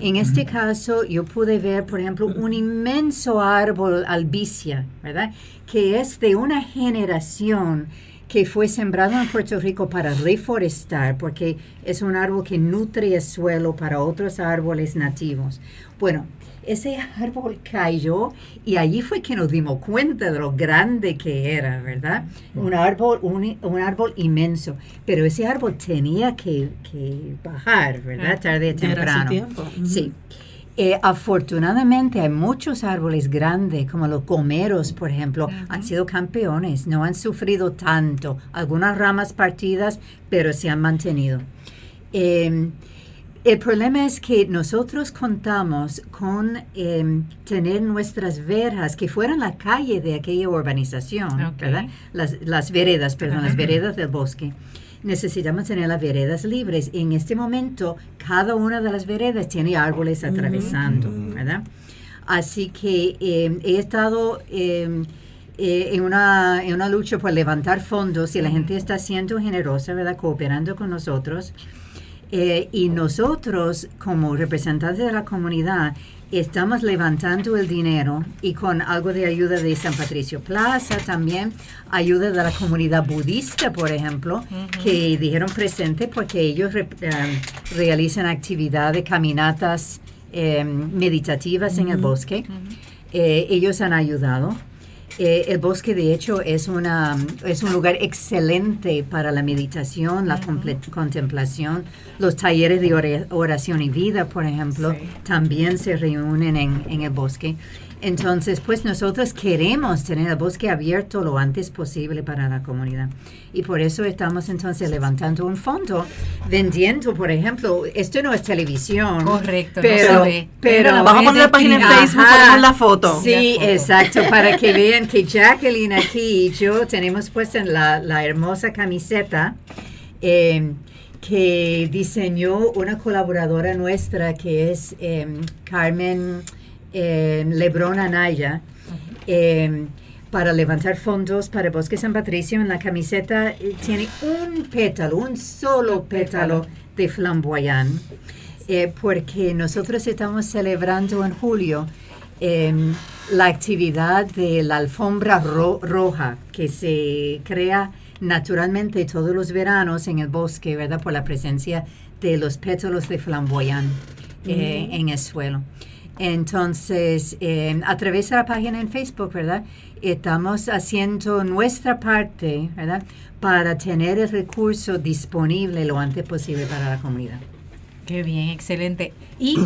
Speaker 3: En este caso, yo pude ver, por ejemplo, un inmenso árbol albicia, ¿verdad? Que es de una generación que fue sembrado en Puerto Rico para reforestar, porque es un árbol que nutre el suelo para otros árboles nativos. Bueno, ese árbol cayó y allí fue que nos dimos cuenta de lo grande que era, ¿verdad? Un árbol, un, árbol inmenso, pero ese árbol tenía que, bajar, ¿verdad? Tarde o temprano. Sí. Eh, afortunadamente hay muchos árboles grandes, como los comeros, por ejemplo, han sido campeones, no han sufrido tanto, algunas ramas partidas, pero se han mantenido. Em, el problema es que nosotros contamos con em, tener nuestras verjas que fueran la calle de aquella urbanización, ¿verdad? Las, veredas, perdón, las veredas del bosque. Necesitamos tener las veredas libres. En este momento, cada una de las veredas tiene árboles atravesando, ¿verdad? Así que em, he estado em, eh, en, una, en una lucha por levantar fondos y la gente está siendo generosa, ¿verdad? Cooperando con nosotros. Eh, y nosotros, como representantes de la comunidad, estamos levantando el dinero y con algo de ayuda de San Patricio Plaza también, ayuda de la comunidad budista, por ejemplo, que dijeron presente porque ellos eh, realizan actividades, caminatas eh, meditativas en el bosque. ellos han ayudado. Eh, el bosque, de hecho, es, una, es un lugar excelente para la meditación, la contemplación. Los talleres de oración y vida, por ejemplo, también se reúnen en, en el bosque. Entonces, pues nosotros queremos tener el bosque abierto lo antes posible para la comunidad. Y por eso estamos entonces levantando un fondo, vendiendo, por ejemplo, esto no es televisión.
Speaker 1: Correcto,
Speaker 3: pero, pero,
Speaker 6: vamos a poner la página en Facebook, ponemos la foto.
Speaker 3: Sí, exacto, para que vean que Jacqueline aquí y yo tenemos puesta la, la hermosa camiseta. Eh, que diseñó una colaboradora nuestra que es eh, Carmen eh, Lebron Anaya em, para levantar fondos para Bosque San Patricio. En la camiseta eh, tiene un pétalo, un solo pétalo de flamboyant, eh, porque nosotros estamos celebrando en julio em, la actividad de la alfombra roja que se crea naturalmente todos los veranos en el bosque, ¿verdad? Por la presencia de los pétalos de flamboyant en el suelo. Entonces, em, a través de la página en Facebook, ¿verdad? Estamos haciendo nuestra parte, ¿verdad? Para tener el recurso disponible lo antes posible para la comunidad.
Speaker 1: Qué bien, excelente. Y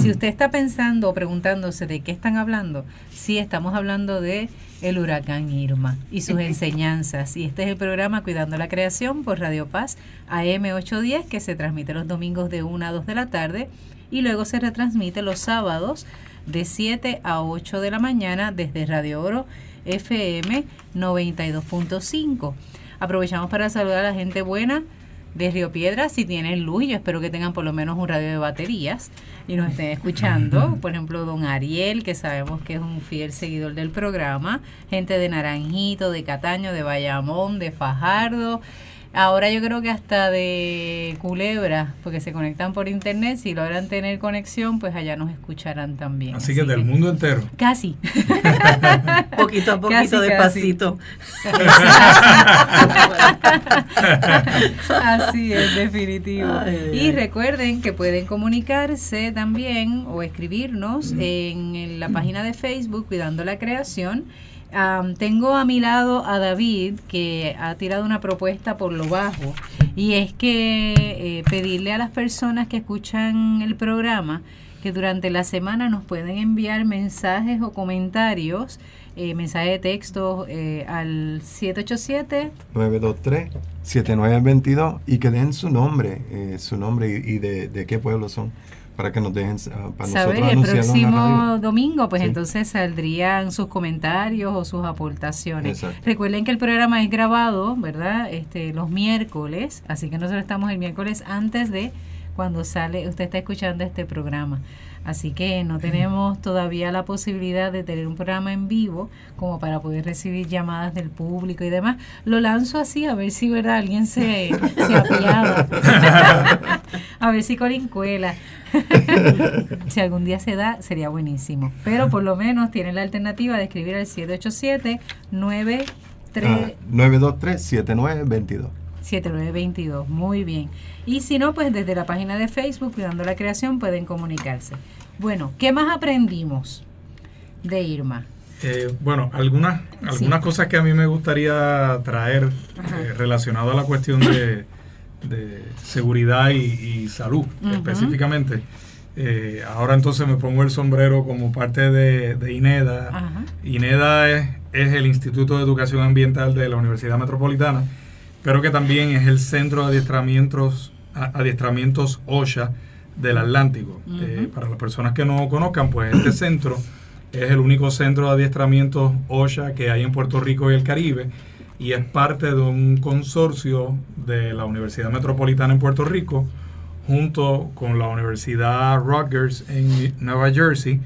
Speaker 1: si usted está pensando o preguntándose de qué están hablando, sí estamos hablando de el huracán Irma y sus enseñanzas. Y este es el programa Cuidando la Creación por Radio Paz AM810 que se transmite los domingos de 1 a 2 de la tarde y luego se retransmite los sábados de 7 a 8 de la mañana desde Radio Oro FM 92.5. Aprovechamos para saludar a la gente buena de Río Piedras si tienen luz, yo espero que tengan por lo menos un radio de baterías y nos estén escuchando. Por ejemplo, don Ariel, que sabemos que es un fiel seguidor del programa, gente de Naranjito, de Cataño, de Bayamón, de Fajardo, Ahora yo creo que hasta de Culebra, porque se conectan por internet, si logran tener conexión, pues allá nos escucharán también.
Speaker 2: Así, que del mundo entero.
Speaker 1: Casi.
Speaker 6: poquito a poquito, despacito.
Speaker 1: Así es, definitivo. y recuerden que pueden comunicarse también o escribirnos en la página de Facebook Cuidando la Creación tengo a mi lado a David que ha tirado una propuesta por lo bajo y es que eh, pedirle a las personas que escuchan el programa que durante la semana nos pueden enviar mensajes o comentarios, eh, mensajes de texto eh, al
Speaker 5: 787-923-7922 y que den su nombre, eh, su nombre y, de, qué pueblo son para que nos dejen uh, para
Speaker 1: saber el próximo domingo pues entonces saldrían sus comentarios o sus aportaciones. Recuerden que el programa es grabado verdad este los miércoles así que nosotros estamos el miércoles antes de cuando sale usted está escuchando este programa Así que no tenemos todavía la posibilidad de tener un programa en vivo como para poder recibir llamadas del público y demás. Lo lanzo así a ver si verdad alguien se, se apiada. a ver si Colin cuela. si algún día se da, sería buenísimo. Pero por lo menos tiene la alternativa de escribir al 787 9
Speaker 5: 923-7922.
Speaker 1: 7922, muy bien. Y si no, pues desde la página de Facebook, Cuidando la Creación, pueden comunicarse. Bueno, ¿qué más aprendimos de Irma?
Speaker 2: Eh, bueno, algunas, algunas cosas que a mí me gustaría traer eh, relacionado a la cuestión de, seguridad y, salud específicamente. Eh, ahora entonces me pongo el sombrero como parte de, INEDA. INEDA es, es, el Instituto de Educación Ambiental de la Universidad Metropolitana, pero que también es el Centro de Adiestramientos, adiestramientos OSHA del Atlántico. para las personas que no conozcan, pues este centro es el único centro de adiestramiento OSHA que hay en Puerto Rico y el Caribe y es parte de un consorcio de la Universidad Metropolitana en Puerto Rico junto con la Universidad Rutgers en Nueva Jersey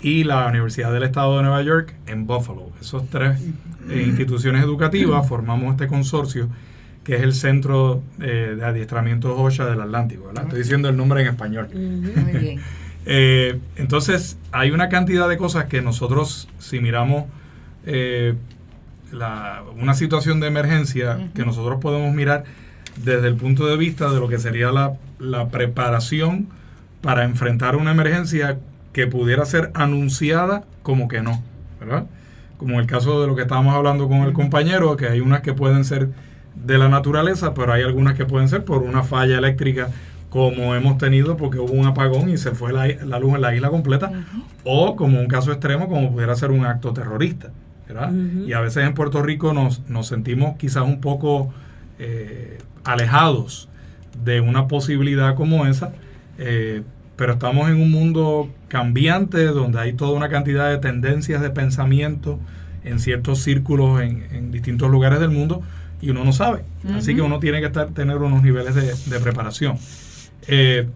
Speaker 2: y la Universidad del Estado de Nueva York en Buffalo. Esos tres eh, instituciones educativas formamos este consorcio que es el Centro eh, de Adiestramiento OSHA del Atlántico. Estoy diciendo el nombre en español. Muy bien. Eh, entonces, hay una cantidad de cosas que nosotros, si miramos eh, una situación de emergencia, que nosotros podemos mirar desde el punto de vista de lo que sería la, preparación para enfrentar una emergencia que pudiera ser anunciada como que no, ¿verdad? Como el caso de lo que estábamos hablando con el compañero, que hay unas que pueden ser de la naturaleza, pero hay algunas que pueden ser por una falla eléctrica como hemos tenido porque hubo un apagón y se fue la, luz en la isla completa, o como un caso extremo como pudiera ser un acto terrorista. ¿verdad? Y a veces en Puerto Rico nos, nos sentimos quizás un poco eh, alejados de una posibilidad como esa, eh, pero estamos en un mundo cambiante donde hay toda una cantidad de tendencias de pensamiento en ciertos círculos en, distintos lugares del mundo y uno no sabe. Así que uno tiene que estar, tener unos niveles de, de preparación. Eh,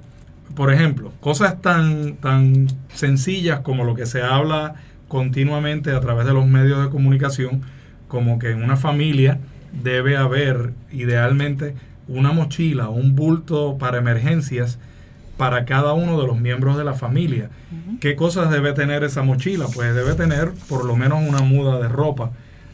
Speaker 2: por ejemplo, cosas tan, tan sencillas como lo que se habla continuamente a través de los medios de comunicación, como que en una familia debe haber idealmente una mochila o un bulto para emergencias para cada uno de los miembros de la familia. ¿Qué cosas debe tener esa mochila? Pues debe tener por lo menos una muda de ropa,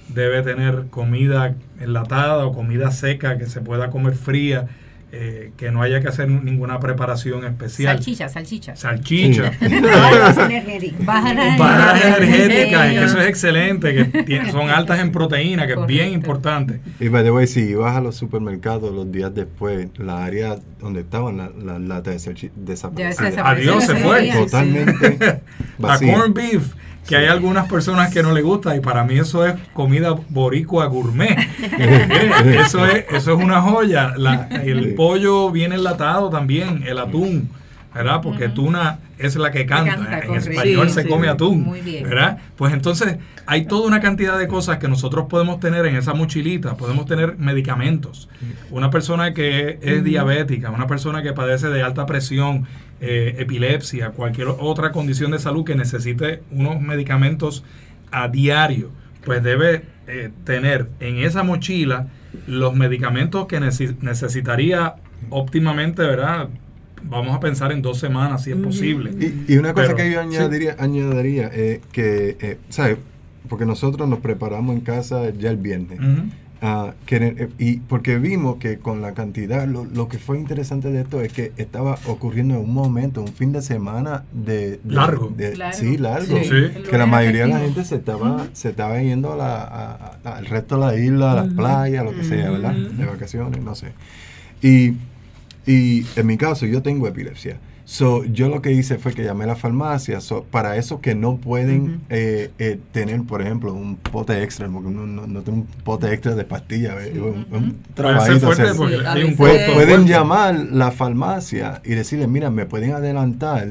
Speaker 2: debe tener comida enlatada o comida seca que se pueda comer fría, eh, que no haya que hacer ninguna preparación especial.
Speaker 1: Salchicha, salchicha.
Speaker 2: Salchicha. Bajas energéticas. Bajas energéticas, que eso es excelente, que son altas en proteína, que es bien importante.
Speaker 5: Y by the way, si vas a los supermercados los días después, la área donde estaban las la latas de salchicha desapareció.
Speaker 2: Adiós, se fue.
Speaker 5: Totalmente.
Speaker 2: La corn beef que hay algunas personas que no le gusta y para mí eso es comida boricua gourmet. eso es eso es una joya. el pollo viene enlatado también, el atún, ¿verdad? Porque tuna es la que canta. en español se come atún, Muy bien. ¿verdad? Pues entonces hay toda una cantidad de cosas que nosotros podemos tener en esa mochilita. Podemos tener medicamentos. Una persona que es diabética, una persona que padece de alta presión, eh, epilepsia, cualquier otra condición de salud que necesite unos medicamentos a diario, pues debe eh, tener en esa mochila los medicamentos que necesitaría óptimamente, ¿verdad? Vamos a pensar en dos semanas si es posible.
Speaker 5: Y, una cosa que yo añadiría, añadiría eh, que, ¿sabes? Porque nosotros nos preparamos en casa ya el viernes. Eh, y porque vimos que con la cantidad, lo, que fue interesante de esto es que estaba ocurriendo en un momento, un fin de semana de...
Speaker 2: largo.
Speaker 5: Sí, largo. Que la mayoría de la gente se estaba, se estaba yendo al resto de la isla, a las playas, lo que sea, ¿verdad? De vacaciones, no sé. Y, y en mi caso, yo tengo epilepsia. So, yo lo que hice fue que llamé a la farmacia. Para esos que no pueden eh, eh, tener, por ejemplo, un pote extra, porque uno no, no tiene un pote extra de pastillas, un, trabajito. pueden llamar la farmacia y decirle, mira, me pueden adelantar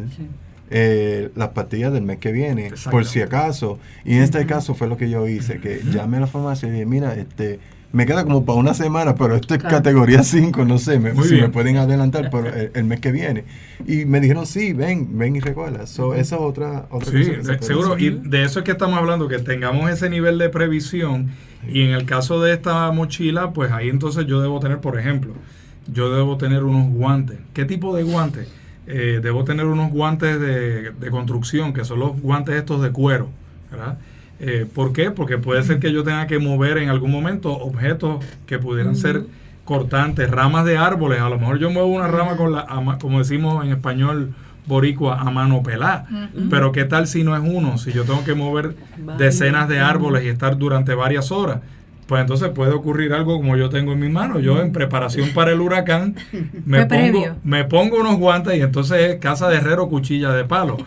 Speaker 5: eh, las pastillas del mes que viene, por si acaso. Y en este caso fue lo que yo hice, que llamé a la farmacia y dije, mira, este me queda como para una semana, pero esto es categoría 5, no sé, me, si me pueden adelantar por el, mes que viene. Y me dijeron, sí, ven, ven y recuerda. esa es otra, otra
Speaker 2: sí, seguro. Y de eso es que estamos hablando, que tengamos ese nivel de previsión. Y en el caso de esta mochila, pues ahí entonces yo debo tener, por ejemplo, yo debo tener unos guantes. ¿Qué tipo de guantes? Eh, debo tener unos guantes de, de construcción, que son los guantes estos de cuero, ¿verdad? Eh, ¿Por qué? Porque puede ser que yo tenga que mover en algún momento objetos que pudieran ser cortantes, ramas de árboles. A lo mejor yo muevo una rama con la, como decimos en español boricua, a mano pelada. Pero ¿qué tal si no es uno? Si yo tengo que mover decenas de árboles y estar durante varias horas pues entonces puede ocurrir algo como yo tengo en mi mano. Yo en preparación para el huracán me, pongo, me pongo unos guantes y entonces es casa de herrero cuchilla de palo.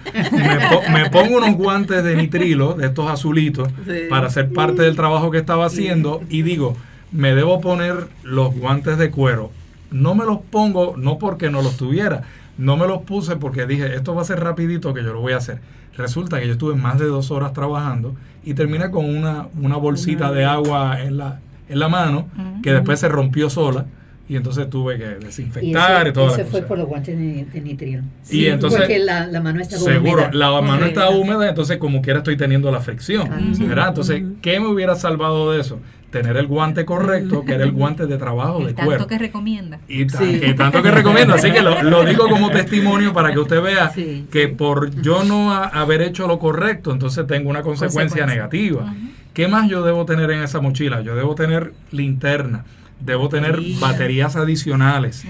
Speaker 2: Me, pongo unos guantes de nitrilo, de estos azulitos, para hacer parte del trabajo que estaba haciendo y digo, me debo poner los guantes de cuero. No me los pongo, no porque no los tuviera, no me los puse porque dije, esto va a ser rapidito que yo lo voy a hacer Resulta que yo estuve más de dos horas trabajando y terminé con una, una bolsita de agua en la, en la mano que después se rompió sola y entonces tuve que desinfectar y, todo.
Speaker 3: eso fue por los guantes de, de nitrilo.
Speaker 2: y entonces,
Speaker 3: porque la, la mano estaba húmeda.
Speaker 2: Seguro, la mano estaba húmeda, entonces como quiera estoy teniendo la fricción. ¿verdad? Entonces, ¿qué me hubiera salvado de eso? Tener el guante correcto, que era el guante de trabajo de cuero.
Speaker 1: Tanto que recomienda.
Speaker 2: Y tanto que recomiendo. Así que lo, digo como testimonio para que usted vea que por yo no haber hecho lo correcto, entonces tengo una consecuencia, negativa. ¿Qué más yo debo tener en esa mochila? Yo debo tener linterna. Debo tener baterías adicionales.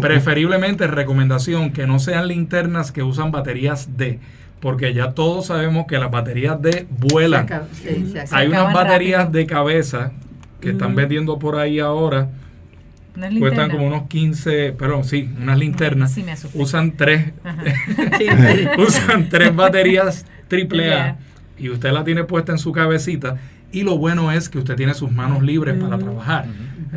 Speaker 2: Preferiblemente, recomendación, que no sean linternas que usan baterías D porque ya todos sabemos que las baterías D vuelan. Hay unas baterías de cabeza que están vendiendo por ahí ahora. Cuestan como unos 15, perdón, sí, unas linternas. usan tres, usan tres baterías AAA y usted la tiene puesta en su cabecita y lo bueno es que usted tiene sus manos libres para trabajar.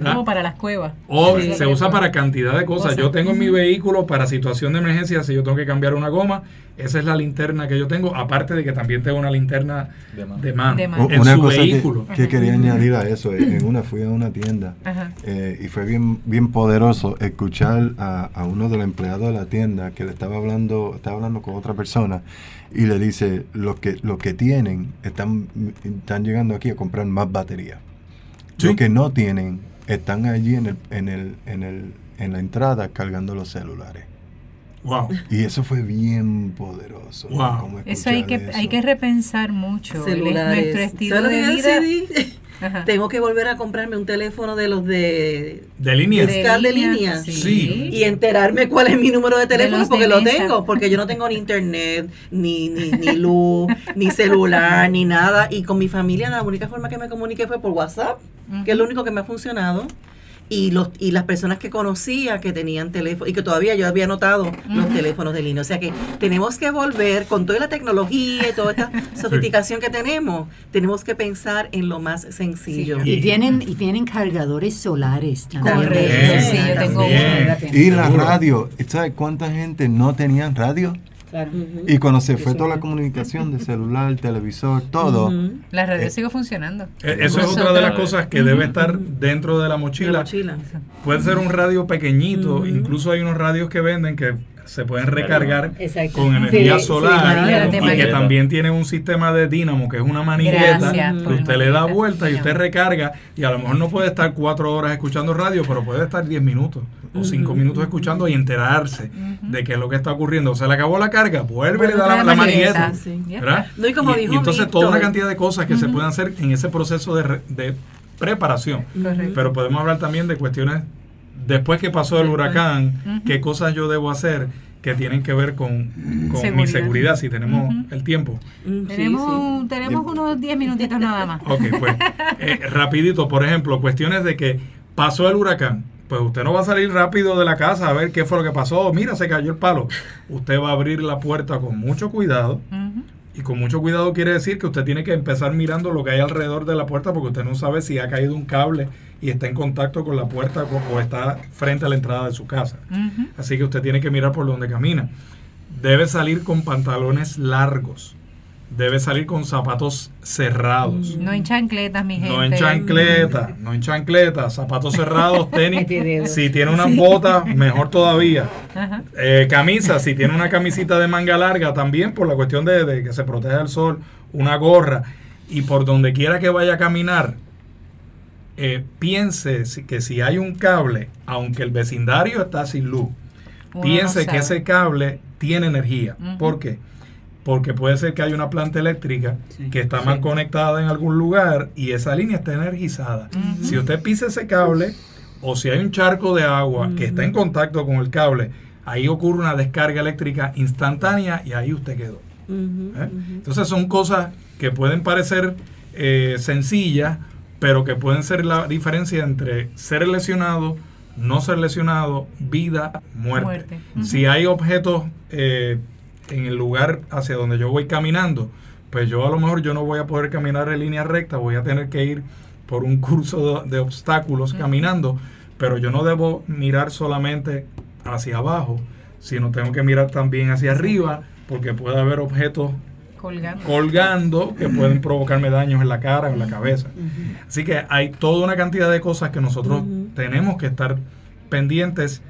Speaker 1: Como para las cuevas.
Speaker 2: O se usa para cantidad de cosas. Yo tengo en mi vehículo para situación de emergencia, si yo tengo que cambiar una goma, esa es la linterna que yo tengo, aparte de que también tengo una linterna de mano,
Speaker 5: en una su cosa vehículo. Que, quería añadir a eso, en una fui a una tienda eh, y fue bien, bien poderoso escuchar a, a uno de los empleados de la tienda que le estaba hablando, estaba hablando con otra persona y le dice, los que, lo que tienen están, están llegando aquí a comprar más batería. Los que no tienen están allí en, el, en, el, en, el, en la entrada cargando los celulares.
Speaker 2: Wow.
Speaker 5: Y eso fue bien poderoso.
Speaker 1: Wow. Eso hay que, hay que repensar mucho. Nuestro estilo de vida.
Speaker 6: Tengo que volver a comprarme un teléfono de los de...
Speaker 2: De línea.
Speaker 6: De, línea. Sí. Y enterarme cuál es mi número de teléfono porque lo tengo. Porque yo no tengo ni internet, ni, ni, ni luz, ni celular, ni nada. Y con mi familia la única forma que me comuniqué fue por WhatsApp, que es lo único que me ha funcionado y los y las personas que conocía que tenían teléfono y que todavía yo había notado los teléfonos de línea. O sea que tenemos que volver con toda la tecnología y toda esta sofisticación que tenemos, tenemos que pensar en lo más sencillo.
Speaker 3: Y vienen y vienen cargadores solares
Speaker 1: también. Sí, yo tengo
Speaker 5: Y la radio, ¿sabes cuánta gente no tenía radio? Y cuando se fue toda la comunicación de celular, televisor, todo.
Speaker 1: La radio eh, sigue funcionando.
Speaker 2: Eh, eso es otra de las cosas que debe estar dentro de la mochila. Puede ser un radio pequeñito, incluso hay unos radios que venden que se pueden recargar con energía solar y que también tienen un sistema de dínamo que es una manigueta que usted le da vuelta y usted recarga y a lo mejor no puede estar cuatro horas escuchando radio, pero puede estar diez minutos o cinco minutos escuchando y enterarse de qué es lo que está ocurriendo. Se le acabó la carga, vuelve y le da la, manigueta. y, entonces toda una cantidad de cosas que se pueden hacer en ese proceso de, de preparación. Pero podemos hablar también de cuestiones después que pasó el huracán, qué cosas yo debo hacer que tienen que ver con, mi seguridad, si tenemos el tiempo.
Speaker 1: Mm, tenemos, tenemos unos 10 minutitos nada más.
Speaker 2: Ok, pues eh, rapidito, por ejemplo, cuestiones de que pasó el huracán, pues usted no va a salir rápido de la casa a ver qué fue lo que pasó, mira, se cayó el palo. Usted va a abrir la puerta con mucho cuidado. Y con mucho cuidado quiere decir que usted tiene que empezar mirando lo que hay alrededor de la puerta porque usted no sabe si ha caído un cable y está en contacto con la puerta o está frente a la entrada de su casa. Así que usted tiene que mirar por donde camina. Debe salir con pantalones largos. Debe salir con zapatos cerrados.
Speaker 1: No en chancletas, mi gente.
Speaker 2: No en chancletas, no en chancletas, zapatos cerrados, tenis. si tiene unas botas, mejor todavía. Eh, camisa, si tiene una camisita de manga larga, también por la cuestión de, de que se proteja del sol, una gorra. Y por donde quiera que vaya a caminar, eh, piense que si hay un cable, aunque el vecindario está sin luz, piense que ese cable tiene energía. ¿Por qué? porque puede ser que haya una planta eléctrica que está mal conectada en algún lugar y esa línea está energizada. Si usted pisa ese cable o si hay un charco de agua que está en contacto con el cable, ahí ocurre una descarga eléctrica instantánea y ahí usted quedó. ¿Eh? Entonces son cosas que pueden parecer eh, sencillas, pero que pueden ser la diferencia entre ser lesionado, no ser lesionado, vida, muerte. Si hay objetos eh, en el lugar hacia donde yo voy caminando, pues yo a lo mejor yo no voy a poder caminar en línea recta, voy a tener que ir por un curso de, obstáculos caminando, pero yo no debo mirar solamente hacia abajo, sino tengo que mirar también hacia arriba, porque puede haber objetos colgando, que pueden provocarme daños en la cara o en la cabeza. Así que hay toda una cantidad de cosas que nosotros tenemos que estar pendientes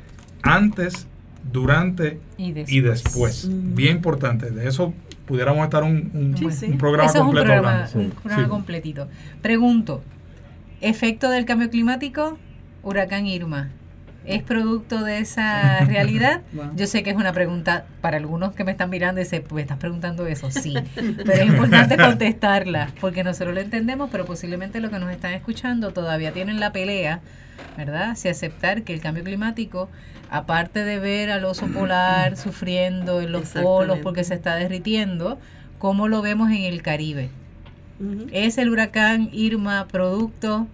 Speaker 2: antes, durante y después. Bien importante. De eso pudiéramos estar un, un, programa completo
Speaker 1: un programa, completito. Pregunto, ¿efecto del cambio climático? Huracán Irma es producto de esa realidad? Yo sé que es una pregunta para algunos que me están mirando y dicen, ¿me estás preguntando eso? Sí, pero es importante contestarla porque nosotros lo entendemos, pero posiblemente los que nos están escuchando todavía tienen la pelea, ¿verdad? Si aceptar que el cambio climático, aparte de ver al oso polar sufriendo en los polos porque se está derritiendo, ¿cómo lo vemos en el Caribe? ¿Es el huracán Irma producto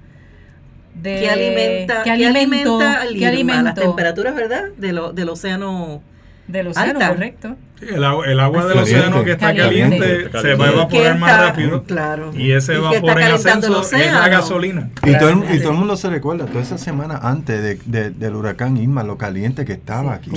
Speaker 6: de que alimenta, que alimenta, alimenta las temperaturas, ¿verdad? De lo, del océano
Speaker 1: del océano, correcto.
Speaker 2: el, agua, el agua del océano que está caliente, se va a evaporar más rápido.
Speaker 6: Claro.
Speaker 2: Y ese vapor en ascenso es la gasolina.
Speaker 5: Y todo, el, y todo el mundo se recuerda, toda esa semana antes de, del huracán Irma, lo caliente que estaba aquí.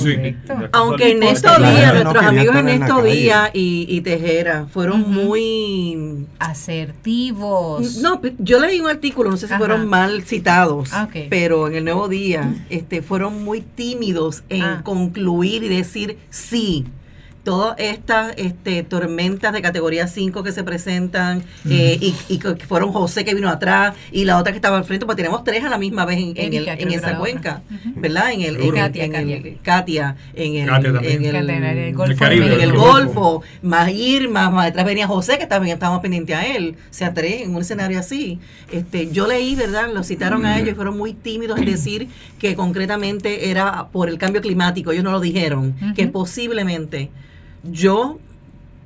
Speaker 6: Aunque en estos días, nuestros amigos en estos días y, y, Tejera fueron muy
Speaker 1: asertivos.
Speaker 6: No, yo leí un artículo, no sé si fueron mal citados, ah, pero en el nuevo día este, fueron muy tímidos en ah. concluir y decir sí. Todas estas este, tormentas de categoría 5 que se presentan eh, y, que fueron José que vino atrás y la otra que estaba al frente, pues tenemos tres a la misma vez en, en, esa cuenca, ¿verdad? En el, Katia, en, el Katia, en el, en el, Golfo, en el Golfo, más Irma, más detrás venía José que también estábamos pendientes a él, o sea, tres en un escenario así. Este, yo leí, ¿verdad? Lo citaron a ellos y fueron muy tímidos en decir que concretamente era por el cambio climático, ellos no lo dijeron, que posiblemente yo,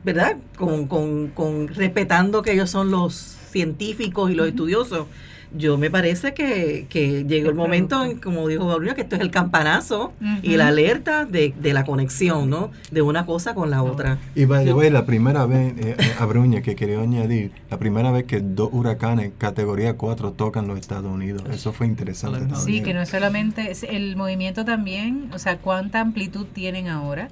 Speaker 6: ¿verdad? Con, con, con, respetando que ellos son los científicos y los estudiosos, yo me parece que, que llegó el momento, en, como dijo Gabriela, que esto es el campanazo y la alerta de, de, la conexión, ¿no? De una cosa con la otra.
Speaker 5: Y by the way, la primera vez, eh, eh Abruña, que quería añadir, la primera vez que dos huracanes categoría 4 tocan los Estados Unidos. Eso fue interesante.
Speaker 1: Sí, que no solamente, el movimiento también, o sea, cuánta amplitud tienen ahora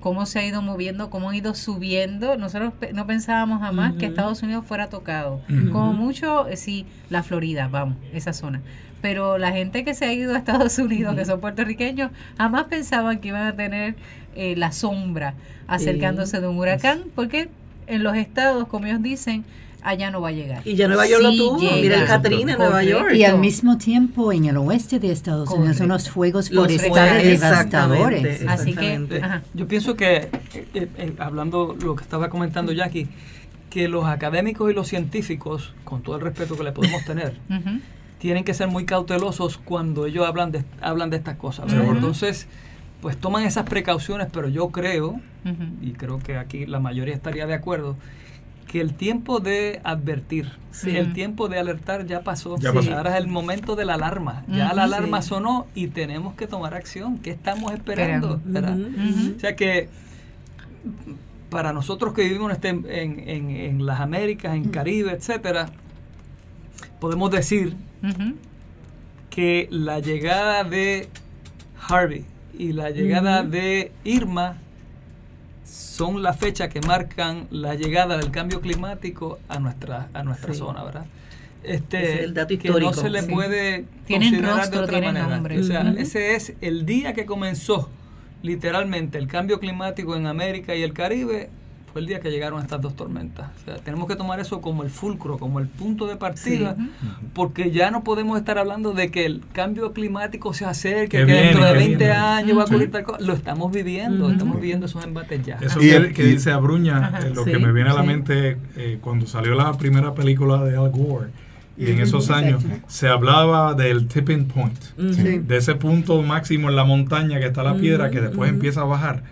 Speaker 1: cómo se ha ido moviendo, cómo ha ido subiendo. Nosotros no pensábamos jamás que Estados Unidos fuera tocado. Como mucho, eh, sí, la Florida, vamos, esa zona. Pero la gente que se ha ido a Estados Unidos, que son puertorriqueños, jamás pensaban que iban a tener eh, la sombra acercándose de un huracán, porque en los estados, como ellos dicen, allá no va a llegar.
Speaker 6: Y ya Nueva York lo tuvo, mira el Katrina en Nueva York.
Speaker 3: Y al mismo tiempo en el oeste de Estados Unidos son los fuegos forestales devastadores.
Speaker 7: Así que yo pienso que, eh, eh, eh, hablando lo que estaba comentando Jackie, que los académicos y los científicos, con todo el respeto que le podemos tener, tienen que ser muy cautelosos cuando ellos hablan de, hablan de estas cosas. Entonces, pues toman esas precauciones, pero yo creo, y creo que aquí la mayoría estaría de acuerdo, que el tiempo de advertir, el tiempo de alertar ya pasó. Ahora es el momento de la alarma. Ya la alarma sonó y tenemos que tomar acción. ¿Qué estamos esperando? O sea que para nosotros que vivimos este, en, en, en las Américas, en Caribe, etcétera, podemos decir que la llegada de Harvey y la llegada de Irma son la fecha que marcan la llegada del cambio climático a nuestra, a nuestra zona, ¿verdad? Este, el dato que no se le puede considerar de otra manera. O sea, ese es el día que comenzó literalmente el cambio climático en América y el Caribe, fue el día que llegaron estas dos tormentas. O sea, tenemos que tomar eso como el fulcro, como el punto de partida, porque ya no podemos estar hablando de que el cambio climático se acerque, que, dentro de 20 años va a ocurrir tal cosa. Lo estamos viviendo, estamos viviendo esos embates ya.
Speaker 2: Eso que, que dice Abruña, eh, lo que me viene a la mente eh, cuando salió la primera película de Al Gore y en esos años se hablaba del tipping point, de ese punto máximo en la montaña que está la piedra que después empieza a bajar.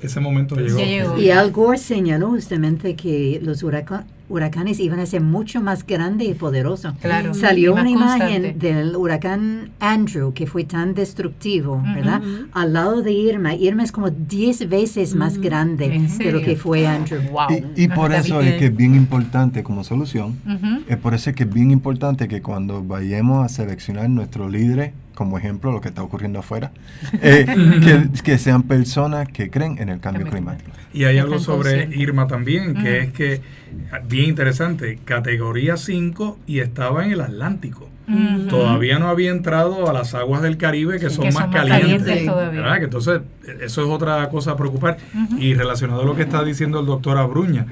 Speaker 2: Ese momento llegó.
Speaker 3: Y Al Gore señaló justamente que los huracanes huracanes iban a ser mucho más grandes y poderosos. Claro, Salió una imagen del huracán Andrew que fue tan destructivo, ¿verdad? Al lado de Irma. Irma es como 10 veces más grande de lo que fue Andrew.
Speaker 5: Y, por eso es que es bien importante como solución, es por eso que es bien importante que cuando vayamos a seleccionar nuestros líderes, como ejemplo lo que está ocurriendo afuera, eh, que, sean personas que creen en el cambio climático.
Speaker 2: Y hay algo sobre Irma también, que es que, bien interesante, categoría 5 y estaba en el Atlántico. Todavía no había entrado a las aguas del Caribe que son, más, calientes. todavía. entonces, eso es otra cosa a preocupar. Y relacionado a lo que está diciendo el doctor Abruña,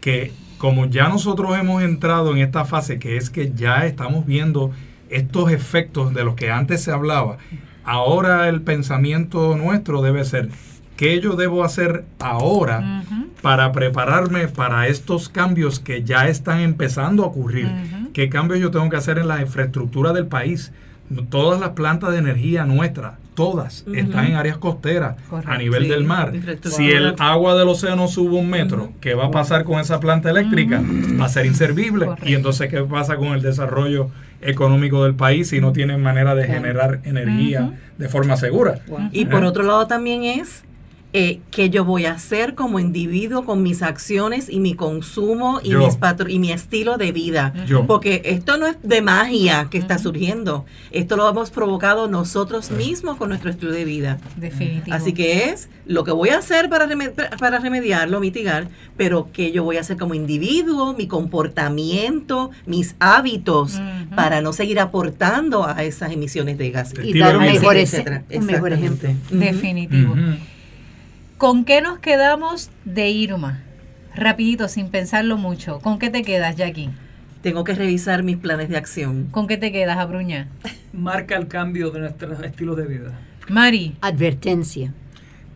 Speaker 2: que como ya nosotros hemos entrado en esta fase, que es que ya estamos viendo estos efectos de los que antes se hablaba, ahora el pensamiento nuestro debe ser, ¿qué yo debo hacer ahora para prepararme para estos cambios que ya están empezando a ocurrir? ¿Qué cambios yo tengo que hacer en la infraestructura del país? Todas las plantas de energía nuestras, todas, están en áreas costeras, a nivel del mar. Si el agua del océano sube un metro, ¿qué va a pasar con esa planta eléctrica? Va a ser inservible. Y entonces, ¿qué pasa con el desarrollo económico del país si no tienen manera de generar energía de forma segura.
Speaker 6: Y por otro lado también es eh, qué yo voy a hacer como individuo con mis acciones y mi consumo y, mis y mi estilo de vida. Porque esto no es de magia que está surgiendo. Esto lo hemos provocado nosotros mismos con nuestro estilo de vida. Definitivo. Así que es lo que voy a hacer para, para remediarlo, mitigar, pero qué yo voy a hacer como individuo, mi comportamiento, mis hábitos, para no seguir aportando a esas emisiones de gas.
Speaker 3: Y dar un mejor, un mejor ejemplo.
Speaker 1: Definitivo. ¿Con qué nos quedamos de Irma? Rapidito, sin pensarlo mucho. ¿Con qué te quedas, Jackie?
Speaker 6: Tengo que revisar mis planes de acción.
Speaker 1: ¿Con qué te quedas, Abruña?
Speaker 7: Marca el cambio de nuestro estilo de vida.
Speaker 1: Mari.
Speaker 3: Advertencia.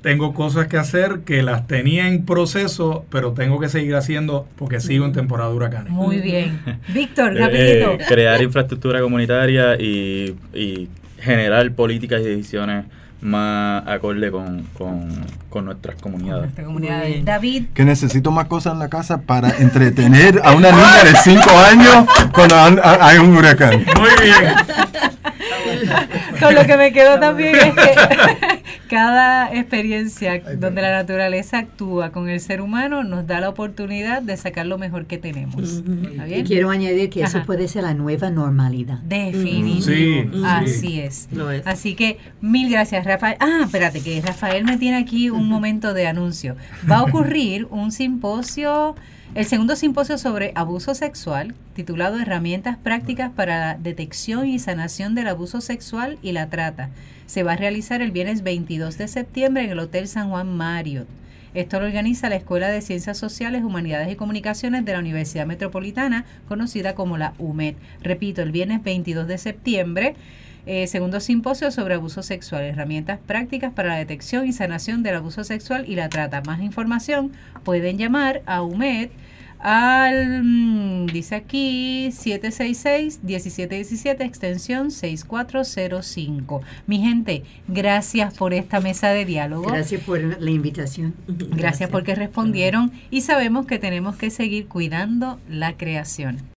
Speaker 2: Tengo cosas que hacer que las tenía en proceso, pero tengo que seguir haciendo porque sigo en temporada de huracanes.
Speaker 1: Muy bien. Víctor, eh, rapidito.
Speaker 4: crear infraestructura comunitaria y, y generar políticas y decisiones más acorde con, con, nuestras comunidades.
Speaker 1: David.
Speaker 5: Que necesito más cosas en la casa para entretener a una niña de 5 años cuando hay un huracán.
Speaker 2: Muy bien.
Speaker 1: Con lo que me quedo también es que cada experiencia donde la naturaleza actúa con el ser humano nos da la oportunidad de sacar lo mejor que tenemos.
Speaker 3: Y quiero añadir que eso puede ser la nueva normalidad.
Speaker 1: Definitivo. Así es. Así que mil gracias, Rafael. Ah, espérate, que Rafael me tiene aquí un momento de anuncio. Va a ocurrir un simposio el segundo simposio sobre abuso sexual, titulado Herramientas prácticas para la detección y sanación del abuso sexual y la trata, se va a realizar el viernes 22 de septiembre en el Hotel San Juan Marriott. Esto lo organiza la Escuela de Ciencias Sociales, Humanidades y Comunicaciones de la Universidad Metropolitana, conocida como la UMED. Repito, el viernes 22 de septiembre eh, segundo simposio sobre abuso sexual, herramientas prácticas para la detección y sanación del abuso sexual y la trata. Más información pueden llamar a UMED al, mm, dice aquí, 766-1717, extensión 6405. Mi gente, gracias por esta mesa de diálogo.
Speaker 3: Gracias por la invitación.
Speaker 1: Gracias, gracias porque respondieron y sabemos que tenemos que seguir cuidando la creación.